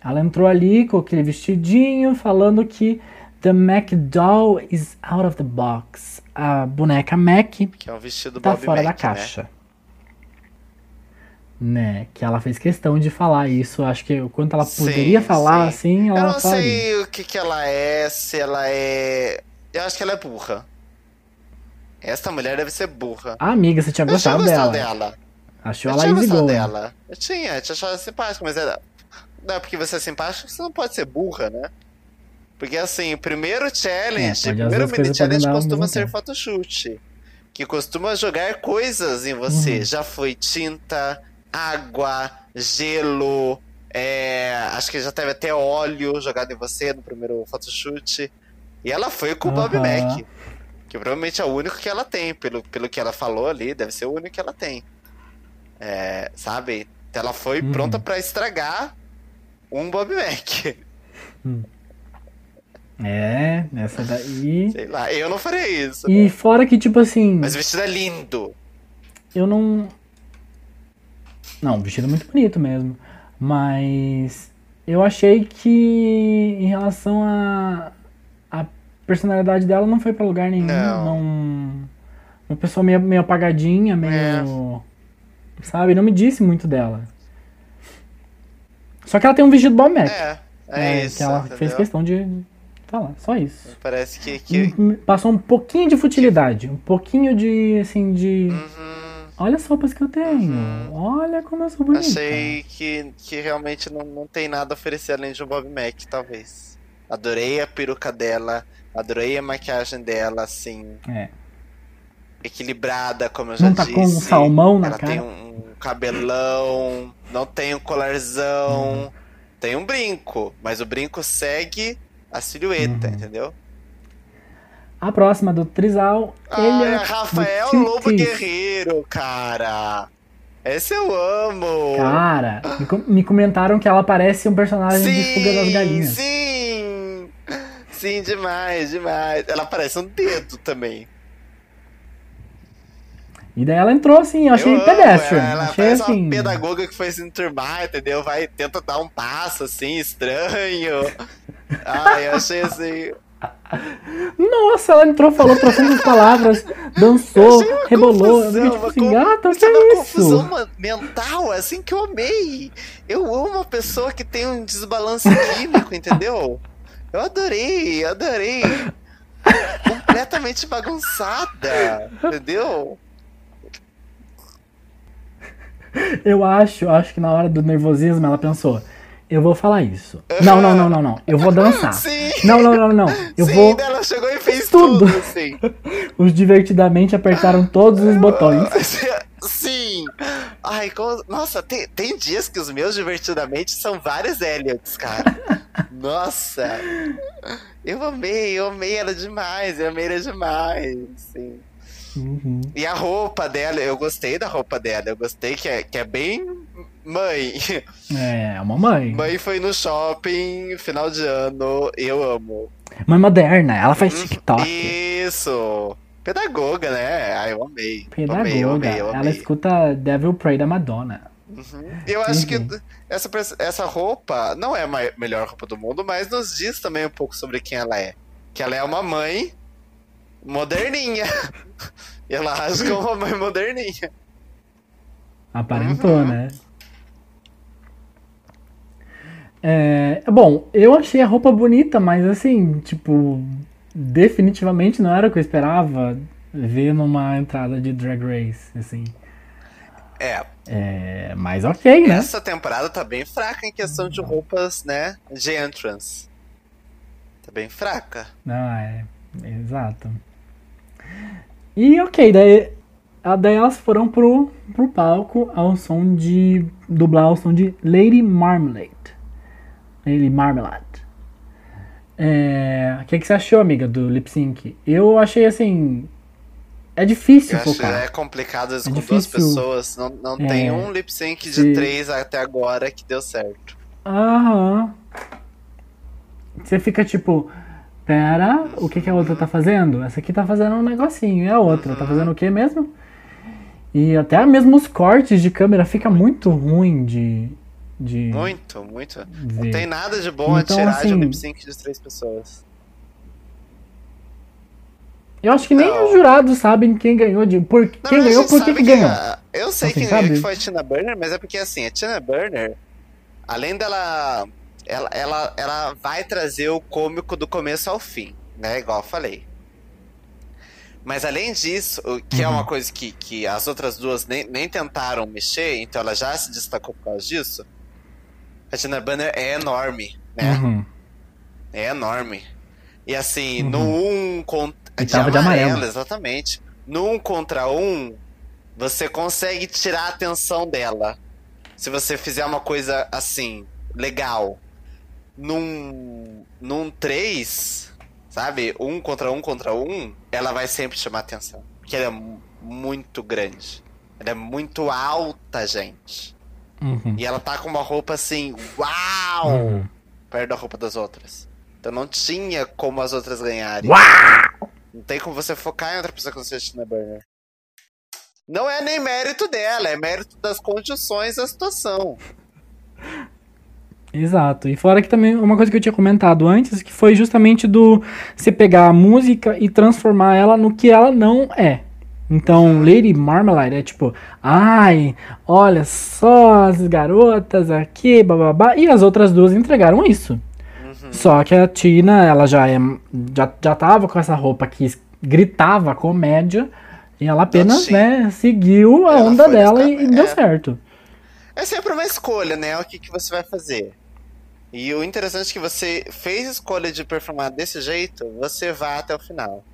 Ela entrou ali com aquele vestidinho, falando que The Mac Doll is out of the box. A boneca Mac Que é um vestido tá Bob fora Mac, da caixa. Né? Que ela fez questão de falar isso. Acho que quando ela Sim, poderia falar sim. assim, Né? ela Eu não falaria. sei o que, que ela é, se ela é. Eu acho que ela é burra. Essa mulher deve ser burra. Ah, amiga, você tinha Eu tinha gostado gostado dela. dela. Achou Eu ela tinha gostado dela. Eu tinha, eu tinha achado simpática, mas era. Não é porque você é simpático, você não pode ser burra, né? Porque assim, o primeiro É, challenge, pode o primeiro mini challenge costuma ser photoshoot. Que costuma jogar coisas em você. Uhum. Já foi tinta, água, gelo. é, acho que já teve até óleo jogado em você no primeiro photoshoot. E ela foi com o Bob Aham. Mac. Que provavelmente é o único que ela tem. Pelo, pelo que ela falou ali, deve ser o único que ela tem. É, sabe? Ela foi Uhum. pronta pra estragar um Bob Mac. É, essa daí. Sei lá, eu não faria isso. E fora que, tipo assim, Mas o vestido é lindo. eu não. Não, o vestido é muito bonito mesmo. Mas eu achei que em relação a. A personalidade dela não foi pra lugar nenhum. Não. não- Uma pessoa meio, meio apagadinha, meio. Sabe? Não me disse muito dela. Só que ela tem um vestido Bob Mac. É, é, isso. Que ela entendeu? fez questão de falar. Só isso. Parece que. que... Passou um pouquinho de futilidade. Um pouquinho de, assim, de... Uhum, Olha as roupas que eu tenho. Olha como eu sou bonita. achei que, que realmente não, não tem nada a oferecer além de um Bob Mac, talvez. Adorei a peruca dela, adorei a maquiagem dela, assim, É. equilibrada, como eu já Não tá disse. com um salmão na Ela tem cara. um, um cabelão, não tem um colarzão, Uhum. tem um brinco, mas o brinco segue a silhueta, Uhum. entendeu? A próxima do Trizal. Ah, ele é Rafael Lobo. Guerreiro, cara. Esse eu amo. Cara, me, com- me comentaram que ela parece um personagem de Fuga das Galinhas. Sim! Sim, demais, demais. Ela parece um dedo também. E daí ela entrou assim, eu achei eu amo pedestrian. Ela, ela achei parece assim. uma pedagoga que foi se enturmar, entendeu? Vai, tenta dar um passo assim, estranho. Ai, eu achei assim. Nossa, ela entrou, falou trocentas palavras, dançou, rebolou. Eu confusão, fiquei tipo assim, gata, o que Sabe é uma isso? confusão mental, assim, que eu amei. Eu amo uma pessoa que tem um desbalance químico, entendeu? Eu adorei, adorei. Completamente bagunçada, entendeu? Eu acho, acho que na hora do nervosismo ela pensou, eu vou falar isso. Não, não, não, não, não. Eu vou dançar. Sim, Não, não, não, não. Eu sim, vou. ela chegou e fez tudo. tudo, assim. Os divertidamente apertaram todos os botões. Sim! Ai, como... Nossa, tem, tem dias que os meus divertidamente são vários Elliots, cara. Nossa! Eu amei, eu amei ela demais, eu amei ela demais, sim. Uhum. E a roupa dela, eu gostei da roupa dela. Eu gostei que é, que é bem mãe. É, uma mãe. Mãe foi no shopping, final de ano, eu amo. Mãe moderna, ela faz Uhum. TikTok. Isso! Pedagoga, né? Ai, eu amei. Pedagoga. amei, eu amei, eu Ela amei. escuta Devil Pray da Madonna. Uhum. Eu acho que essa, essa roupa não é a melhor roupa do mundo, mas nos diz também um pouco sobre quem ela é. Que ela é uma mãe moderninha. e ela age como uma mãe moderninha. Aparentou, Uhum. né? É, bom, eu achei a roupa bonita, mas assim, tipo, definitivamente não era o que eu esperava ver numa entrada de Drag Race, assim. É, É, mas ok, né? essa temporada tá bem fraca em questão de roupas, né? De entrance. Tá bem fraca. Não, é, exato. E ok, daí, daí elas foram pro, pro palco ao som de. dublar ao som de Lady Marmalade. Lady Marmalade. É, O que, que você achou, amiga, do lip sync? Eu achei assim. É difícil Eu focar. é complicado vezes, É com duas difícil. pessoas. Não, não É. tem um lip sync de três até agora que deu certo. Aham. Você fica tipo, pera, o que, que a outra tá fazendo? Essa aqui tá fazendo um negocinho, e a outra tá fazendo o que mesmo? E até mesmo os cortes de câmera fica muito ruim de, de Muito, muito. ver. Não tem nada de bom Então, a tirar de um assim- lip sync de três pessoas. Eu acho que nem Não. os jurados sabem quem ganhou de por Na quem ganhou por que que ganhou. a- Eu sei Assim, quem ganhou que foi a Tina Burner, mas é porque assim, a Tina Burner, além dela. Ela, ela, ela vai trazer o cômico do começo ao fim, né? Igual eu falei. Mas além disso, que é Uhum. uma coisa que, que as outras duas nem, nem tentaram mexer, então ela já se destacou por causa disso. A Tina Burner é enorme, né? Uhum. É enorme. E assim, Uhum. no um contra. E tava de amarelo. exatamente. No um contra um, você consegue tirar a atenção dela. Se você fizer uma coisa assim, legal. Num. Num 3, sabe? Um contra um contra um, ela vai sempre chamar atenção. Porque ela é mu- muito grande. Ela é muito alta, gente. Uhum. E ela tá com uma roupa assim, uau! Uhum. perto da roupa das outras. Então não tinha como as outras ganharem. Uau! Não tem como você focar em outra pessoa que não seja Tina Burner. Não é nem mérito dela, é mérito das condições da situação. Exato. E fora que também uma coisa que eu tinha comentado antes, que foi justamente do você pegar a música e transformar ela no que ela não é. Então, Lady Marmalade é tipo, ai, olha só as garotas aqui, bababá, e as outras duas entregaram isso. Uhum. Só que a Tina, ela já é já, já tava com essa roupa que gritava comédia, e ela apenas, sim. né, seguiu a Ela onda dela e, e deu é. certo. É sempre uma escolha, né? O que, que você vai fazer. E o interessante é que você fez escolha de performar desse jeito, você vai até o final.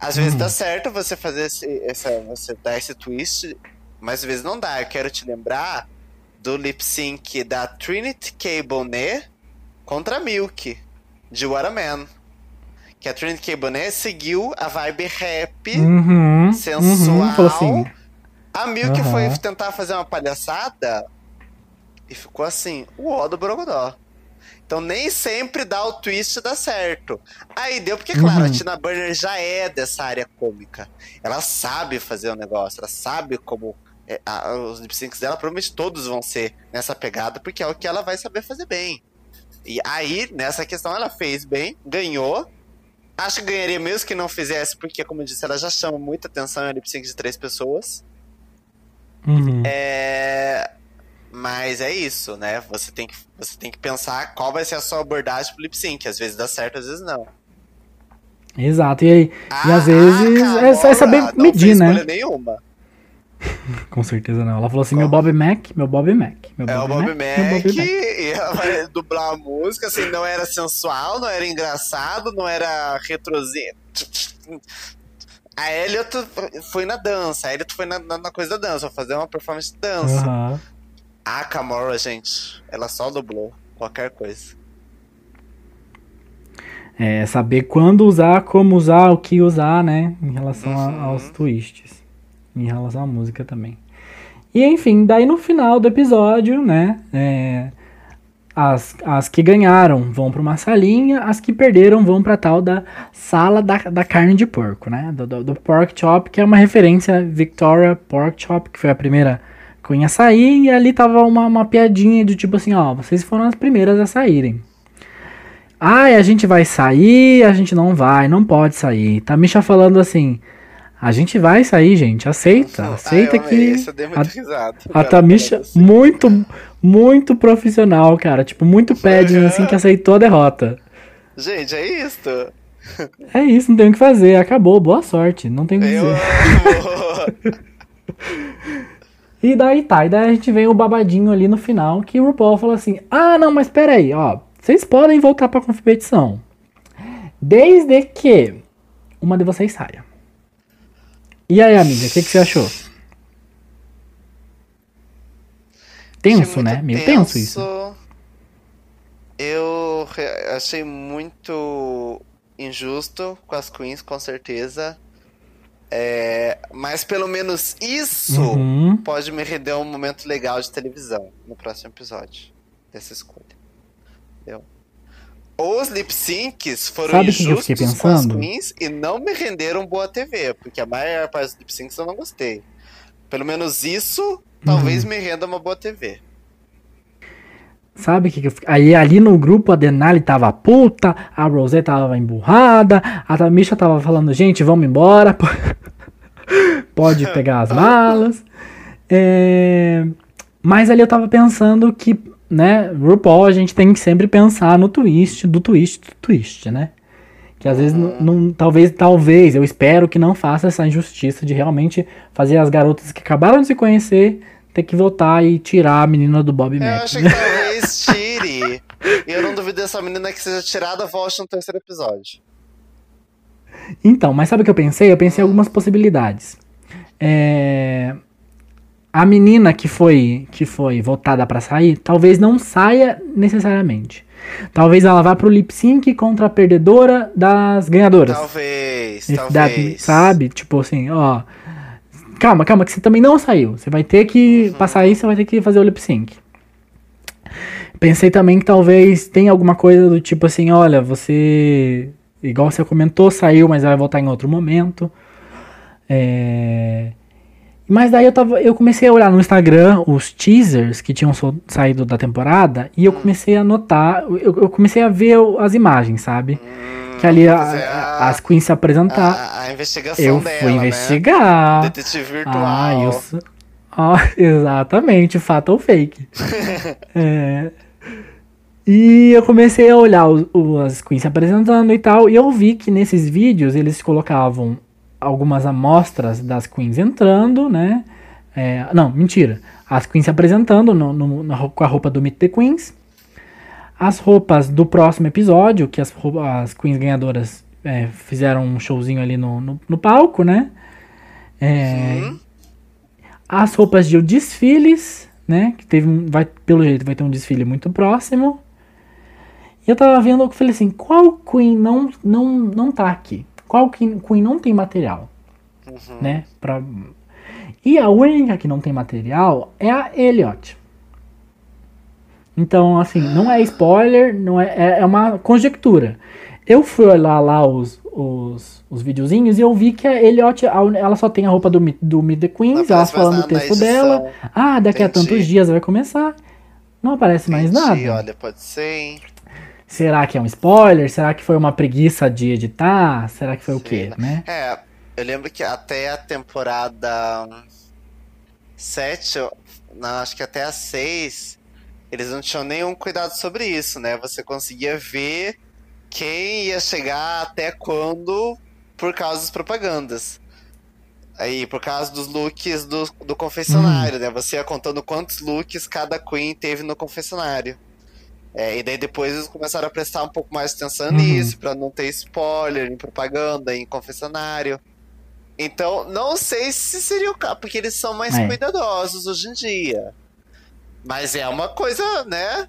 Às vezes Uhum. dá certo você fazer esse, essa, você dar esse twist, mas às vezes não dá. Eu quero te lembrar do lip sync da Trinity K. Bonet contra a Milk, de What a Man. Que a Trinity K. Bonet seguiu a vibe rap, Uhum, sensual. uhum, assim, A Milk Aham. foi tentar fazer uma palhaçada e ficou assim, o ó do Borogodó. Então nem sempre dá o twist e dá certo. Aí deu porque, claro, Uhum. a Tina Burner já é dessa área cômica. Ela sabe fazer o negócio, ela sabe como. é, a- os lip syncs dela, provavelmente todos vão ser nessa pegada, porque é o que ela vai saber fazer bem. E aí, nessa questão, ela fez bem, ganhou. Acho que ganharia mesmo que não fizesse, porque, como eu disse, ela já chama muita atenção em um lip sync de três pessoas. Uhum. É. Mas é isso, né? Você tem, que, você tem que pensar qual vai ser a sua abordagem pro lip sync. Às vezes dá certo, às vezes não. Exato, e aí, e Ah, às vezes ah, é, só é saber não medir, fez né? nenhuma. Com certeza não. Ela falou assim: Qual? meu Bob Mac, meu Bob Mac. Meu É o Bob Mac Bob Mac. e ela vai dublar a música, assim, não era sensual, não era engraçado, não era retrozinho. A Elliot foi na dança, a Elliot foi na, na, na coisa da dança, fazer uma performance de dança. Aham. A Camora, gente, ela só dublou qualquer coisa. É saber quando usar, como usar, o que usar, né? Em relação a- Uhum. aos twists. Em relação à música também. E enfim, daí no final do episódio, né? é, as, as que ganharam vão pra uma salinha, as que perderam vão pra tal da sala da, da carne de porco, né? Do, do, do pork chop, que é uma referência a Victoria Pork Chop, que foi a primeira Queen a sair, e ali tava uma, uma piadinha do tipo assim, ó, vocês foram as primeiras a saírem. Ai, a gente vai sair, a gente não vai, não pode sair. Tá Misha falando assim, a gente vai sair, gente, aceita, Ah, aceita amei, que... Isso eu dei muito a- risada. a Tamisha, assim. muito, muito profissional, cara. Tipo, muito padding, assim, que aceitou a derrota. Gente, é isso. É isso, não tem o que fazer. Acabou, boa sorte. Não tem o que Eu dizer. E daí tá, e daí a gente vem o babadinho ali no final, que o RuPaul fala assim, ah, não, mas peraí, ó, vocês podem voltar pra competição. Desde que uma de vocês saia. E aí, amiga, o que, que você achou? Tenso, né? Meio tenso isso. Eu achei muito injusto com as queens, com certeza. É, mas pelo menos isso Uhum. pode me render um momento legal de televisão no próximo episódio dessa escolha. Entendeu? Os lip syncs foram Sabe injustos com as queens e não me renderam boa TV, porque a maior parte dos lip syncs eu não gostei. Pelo menos isso talvez Uhum. me renda uma boa TV. Sabe o que, que? Aí ali no grupo a Denali tava puta, a Rosé tava emburrada, a Tamisha tava falando, gente, vamos embora. Pode pegar as malas. É, Mas ali eu tava pensando que, né, RuPaul a gente tem que sempre pensar no twist, do twist, do twist, né? Que às vezes, não, não- talvez, talvez, eu espero que não faça essa injustiça de realmente fazer as garotas que acabaram de se conhecer ter que voltar e tirar a menina do Bob Eu Mac. acho que talvez tire. E eu não duvido dessa menina que seja tirada volte no terceiro episódio. Então, mas sabe o que eu pensei? Eu pensei em algumas possibilidades. É, A menina que foi que foi votada pra sair, talvez não saia necessariamente. Talvez ela vá pro lip sync contra a perdedora das ganhadoras. Talvez, If talvez. that- sabe? Tipo assim, ó. Calma, calma, que você também não saiu. Você vai ter que. Pra sair, você vai ter que fazer o lip sync. Pensei também que talvez tenha alguma coisa do tipo assim, olha, você. Igual você comentou, saiu, mas vai voltar em outro momento. É. Mas daí eu, tava, eu comecei a olhar no Instagram os teasers que tinham so- saído da temporada e eu comecei a notar, eu, eu comecei a ver o- as imagens, sabe? que ali a- fazer a- as queens se apresentar. A, a investigação eu dela, fui né? investigar. Detetive virtual. Ah, eu. Ó, exatamente, fato ou fake. É. E eu comecei a olhar os, o- as queens se apresentando e tal, e eu vi que nesses vídeos eles colocavam algumas amostras das queens entrando, né? É, não, mentira. As queens se apresentando no- no- com a roupa do Meet the Queens. As roupas do próximo episódio, que as, as queens ganhadoras é, fizeram um showzinho ali no, no, no palco, né? É, Uhum. as roupas de desfiles, né? Que teve um, vai, pelo jeito vai ter um desfile muito próximo. E eu tava vendo, eu falei assim, qual Queen não, não, não tá aqui? Qual Queen, não tem material, Uhum. né? Pra... E a única que não tem material é a Elliot. Então, assim, não é spoiler, não é, é, é uma conjectura. Eu fui olhar lá os, os, os videozinhos e eu vi que a Elliot, a ela só tem a roupa do, do Meet the Queens, ela falando o texto dela. Ah, daqui a Entendi. tantos dias vai começar. Não aparece mais Entendi, nada. Olha, pode ser, hein? Será que é um spoiler? Será que foi uma preguiça de editar? Será que foi o Sei quê, lá. né? É, eu lembro que até a temporada 7, eu- não, acho que até a 6, eles não tinham nenhum cuidado sobre isso, né? Você conseguia ver quem ia chegar até quando por causa das propagandas. Aí, por causa dos looks do, do confessionário, né? Você ia contando quantos looks cada Queen teve no confessionário. É, e daí depois eles começaram a prestar um pouco mais atenção Uhum. nisso, pra não ter spoiler em propaganda, em confessionário. Então, não sei se seria o caso, porque eles são mais É. cuidadosos hoje em dia. Mas é uma coisa, né?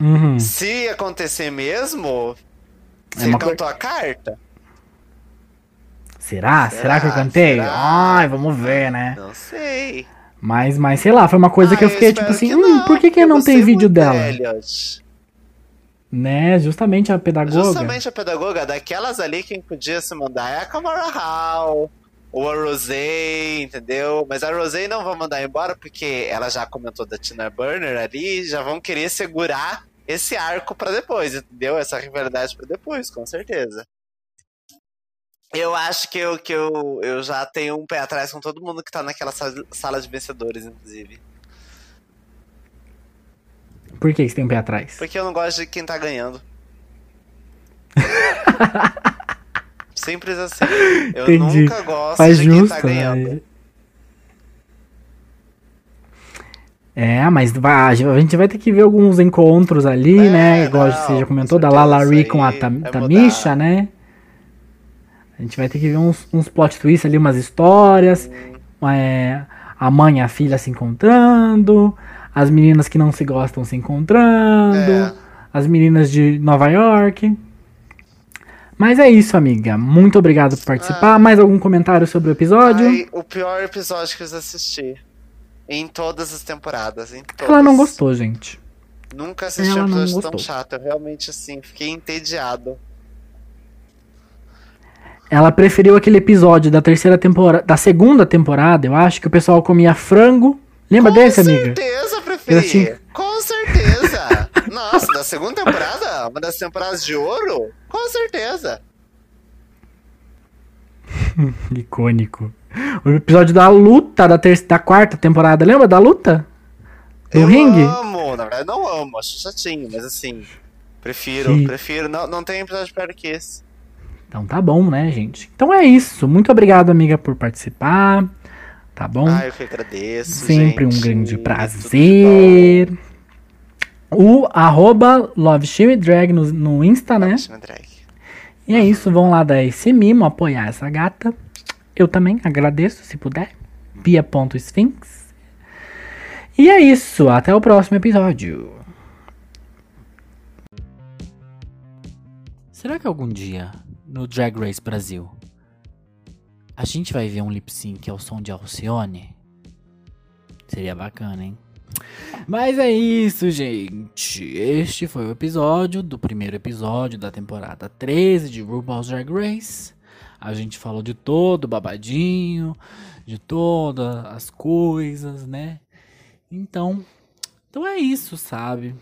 Uhum. Se acontecer mesmo, Você uma cantou a carta? Será? Será? Será? que eu cantei? Será? Ai, vamos ver, né? Não sei. Mas, mas sei lá, foi uma coisa Ah, que eu fiquei tipo espero assim, hum, por que, que não tem você é vídeo dela? Elliot. Né? Justamente a pedagoga. Justamente a pedagoga, daquelas ali quem podia se mandar é a Kamara Hall, ou a Rosé, entendeu? Mas a Rosé não vai mandar embora porque ela já comentou da Tina Burner ali, já vão querer segurar esse arco pra depois, entendeu? Essa rivalidade pra depois, com certeza. Eu acho que eu, que eu, eu já tenho um pé atrás com todo mundo que tá naquela sala de vencedores, inclusive. Por que você tem um pé atrás? Porque eu não gosto de quem tá ganhando. Simples assim. Eu Entendi. nunca gosto Faz de quem justo, tá ganhando. né? É, mas vai- a gente vai ter que ver alguns encontros ali, É, né? Igual não, você já com comentou, da Lalari com a Tam- Tamisha, né? A gente vai ter que ver uns, uns plot twists ali, umas histórias. é, a mãe e a filha se encontrando. As meninas que não se gostam se encontrando. É. As meninas de Nova York. Mas é isso, amiga. Muito obrigado por participar. Mais algum comentário sobre o episódio? Ai, o pior episódio que eu assisti. Em todas as temporadas. Em todas. Ela não gostou, gente. Nunca assisti um episódio tão chato. Eu realmente, assim, fiquei entediado. Ela preferiu aquele episódio da terceira temporada, da segunda temporada, eu acho, que o pessoal comia frango. Lembra Com desse, amiga? certeza, Tinha- Com certeza. Nossa, da segunda temporada? Uma das temporadas de ouro? Com certeza. Icônico. O episódio da luta da, ter da quarta temporada, lembra da luta? Do eu ringue? amo, na verdade não amo, acho chatinho, mas assim, prefiro, Sim. prefiro, não, não tem episódio pior que esse. Então tá bom, né, gente? Então é isso. Muito obrigado, amiga, por participar. Tá bom? Ah, eu que agradeço, Sempre um gente. grande Tudo de prazer. O arroba Love Shimmy Drag no, no Insta, né? Chama drag. E é isso, vão lá dar esse mimo, apoiar essa gata. Eu também agradeço, se puder. Pia.sphinx. E é isso, até o próximo episódio. Será que algum dia, no Drag Race Brasil, a gente vai ver um lip sync ao som de Alcione? Seria bacana, hein? Mas é isso, gente. Este foi o episódio do primeiro episódio da temporada 13 de RuPaul's Drag Race. A gente falou de todo o babadinho, de todas as coisas, né? Então, então é isso, sabe?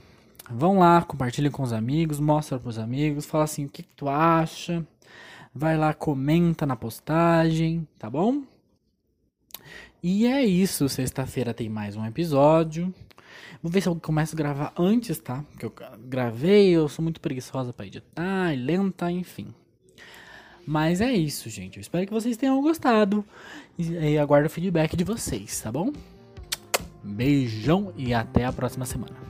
Vão lá, compartilhem com os amigos, mostra pros amigos, fala assim, o que, que tu acha? Vai lá, comenta na postagem, tá bom? E é isso, sexta-feira tem mais um episódio. Vou ver se eu começo a gravar antes, tá? Porque eu gravei, eu sou muito preguiçosa pra editar, e lenta, enfim. Mas é isso, gente. Eu espero que vocês tenham gostado. E aguardo o feedback de vocês, tá bom? Beijão e até a próxima semana.